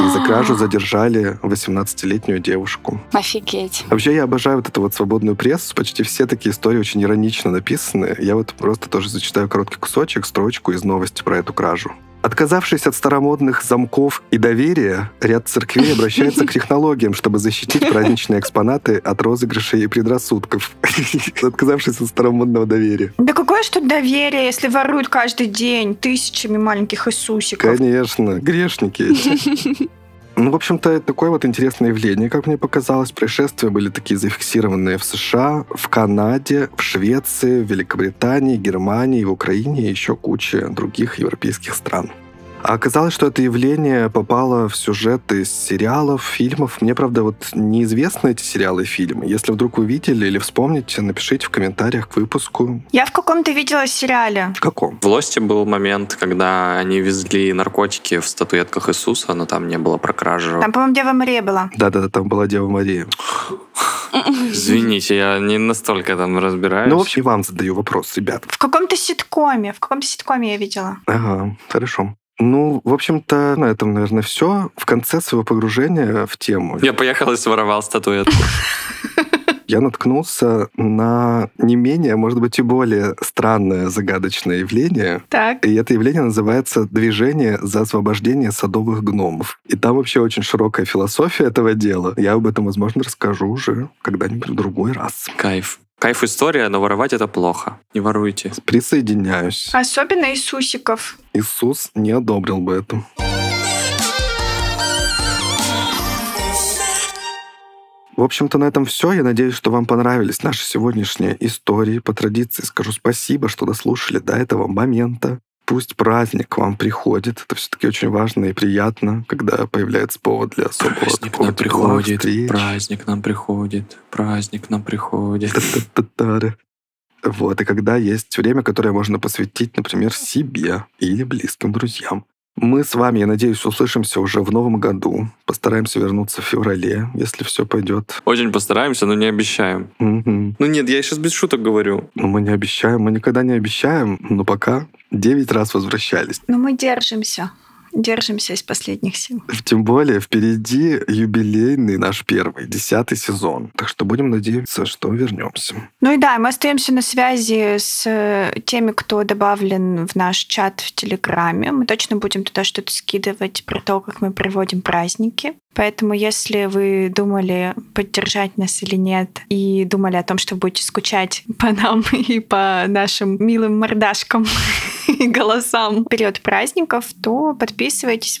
И за кражу задержали 18-летнюю девушку. Офигеть. Вообще, я обожаю вот эту вот свободную прессу. Почти все такие истории очень иронично написаны. Я вот просто тоже зачитаю короткий кусочек, строчку из новости про эту кражу. Отказавшись от старомодных замков и доверия, ряд церквей обращается к технологиям, чтобы защитить праздничные экспонаты от розыгрышей и предрассудков. Отказавшись от старомодного доверия. Да какое ж тут доверие, если воруют каждый день тысячами маленьких Иисусиков? Конечно, грешники эти. Ну, в общем-то, такое вот интересное явление, как мне показалось. Происшествия были такие зафиксированные в США, в Канаде, в Швеции, в Великобритании, Германии, в Украине и еще куча других европейских стран. А оказалось, что это явление попало в сюжеты из сериалов, фильмов. Мне, правда, вот неизвестны эти сериалы и фильмы. Если вдруг вы видели или вспомните, напишите в комментариях к выпуску. Я в каком-то видела сериале. В каком? В Лосте был момент, когда они везли наркотики в статуэтках Иисуса, но там не было про кражу. Там, по-моему, Дева Мария была. Да-да-да, там была Дева Мария. Извините, я не настолько там разбираюсь. Ну, в общем, и вам задаю вопрос, ребят. В каком-то ситкоме. В каком-то ситкоме я видела. Ага, хорошо. Ну, в общем-то, на этом, наверное, все. В конце своего погружения в тему Я поехал и своровал статуэтку. я наткнулся на не менее, может быть, и более странное загадочное явление. Так. И это явление называется «Движение за освобождение садовых гномов». И там вообще очень широкая философия этого дела. Я об этом, возможно, расскажу уже когда-нибудь в другой раз. Кайф. Кайф история, но воровать это плохо. Не воруйте. Присоединяюсь. Особенно Иисусиков. Иисус не одобрил бы это. В общем-то, на этом все. Я надеюсь, что вам понравились наши сегодняшние истории. По традиции скажу спасибо, что дослушали до этого момента. Пусть праздник к вам приходит. Это все-таки очень важно и приятно, когда появляется повод для особого Праздник такого нам приходит, встреч. праздник нам приходит, праздник нам приходит. Вот, и когда есть время, которое можно посвятить, например, себе или близким друзьям. Мы с вами, я надеюсь, услышимся уже в новом году. Постараемся вернуться в феврале, если все пойдет. Очень постараемся, но не обещаем. Мгм. Ну нет, я сейчас без шуток говорю. Но мы не обещаем, мы никогда не обещаем, но пока девять раз возвращались. Но мы держимся. Держимся из последних сил. Тем более впереди юбилейный наш первый, десятый сезон. Так что будем надеяться, что вернемся. Ну и да, мы остаемся на связи с э, теми, кто добавлен в наш чат в Телеграме. Мы точно будем туда что-то скидывать про то, как мы проводим праздники. Поэтому, если вы думали поддержать нас или нет, и думали о том, что будете скучать по нам и по нашим милым мордашкам и голосам в период праздников, то подписывайтесь,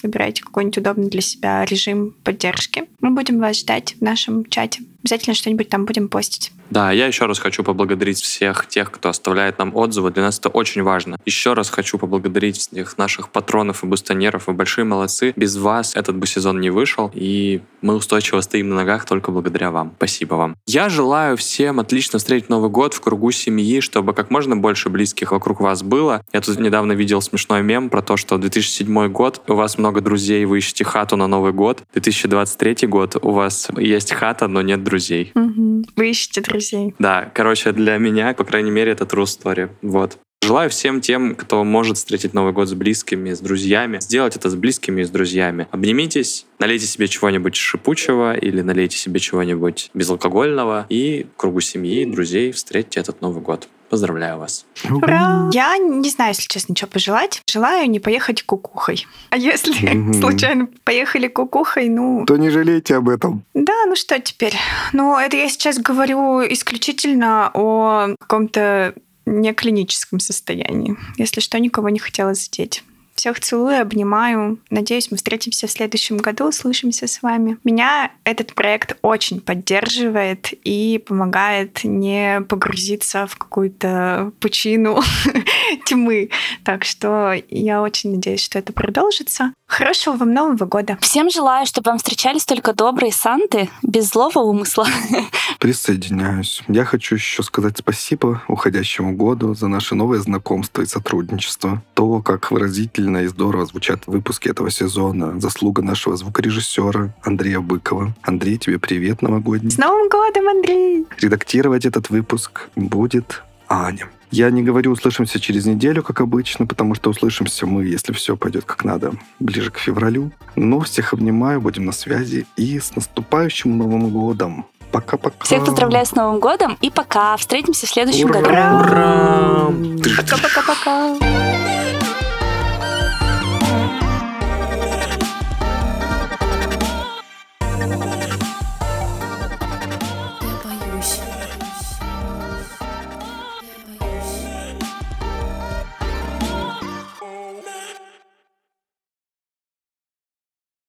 выбирайте какой-нибудь удобный для себя режим поддержки. Мы будем вас ждать в нашем чате. Обязательно что-нибудь там будем постить. Да, я еще раз хочу поблагодарить всех тех, кто оставляет нам отзывы. Для нас это очень важно. Еще раз хочу поблагодарить всех наших патронов и бустонеров. Вы большие молодцы. Без вас этот бы сезон не вышел. И мы устойчиво стоим на ногах только благодаря вам. Спасибо вам. Я желаю всем отлично встретить Новый год в кругу семьи, чтобы как можно больше близких вокруг вас было. Я тут недавно видел смешной мем про то, что 2007 год, у вас много друзей, вы ищете хату на Новый год. 2023 год, у вас есть хата, но нет друзей. Угу. Вы ищете друзей. Да, короче, для меня, по крайней мере, это true story. Вот. Желаю всем тем, кто может встретить Новый год с близкими, с друзьями, сделать это с близкими и с друзьями. Обнимитесь, налейте себе чего-нибудь шипучего или налейте себе чего-нибудь безалкогольного и в кругу семьи, друзей встретьте этот Новый год. Поздравляю вас. Ура! Я не знаю, если честно, что пожелать. Желаю не поехать кукухой. А если случайно поехали кукухой, ну... То не жалейте об этом. Да, ну что теперь? Ну, это я сейчас говорю исключительно о каком-то не клиническом состоянии. Если что, никого не хотела задеть. Всех целую, обнимаю. Надеюсь, мы встретимся в следующем году, услышимся с вами. Меня этот проект очень поддерживает и помогает не погрузиться в какую-то пучину тьмы. Так что я очень надеюсь, что это продолжится. Хорошего вам Нового года. Всем желаю, чтобы вам встречались только добрые санты, без злого умысла. Присоединяюсь. Я хочу еще сказать спасибо уходящему году за наше новое знакомство и сотрудничество. То, как выразительно и здорово звучат выпуски этого сезона. Заслуга нашего звукорежиссера Андрея Быкова. Андрей, тебе привет новогодний. С Новым годом, Андрей! Редактировать этот выпуск будет Аня. Я не говорю «услышимся через неделю», как обычно, потому что услышимся мы, если все пойдет как надо, ближе к февралю. Но всех обнимаю, будем на связи. И с наступающим Новым годом! Пока-пока. Всех поздравляю с Новым годом и пока. Встретимся в следующем Ура! году. Ура! Пока-пока-пока!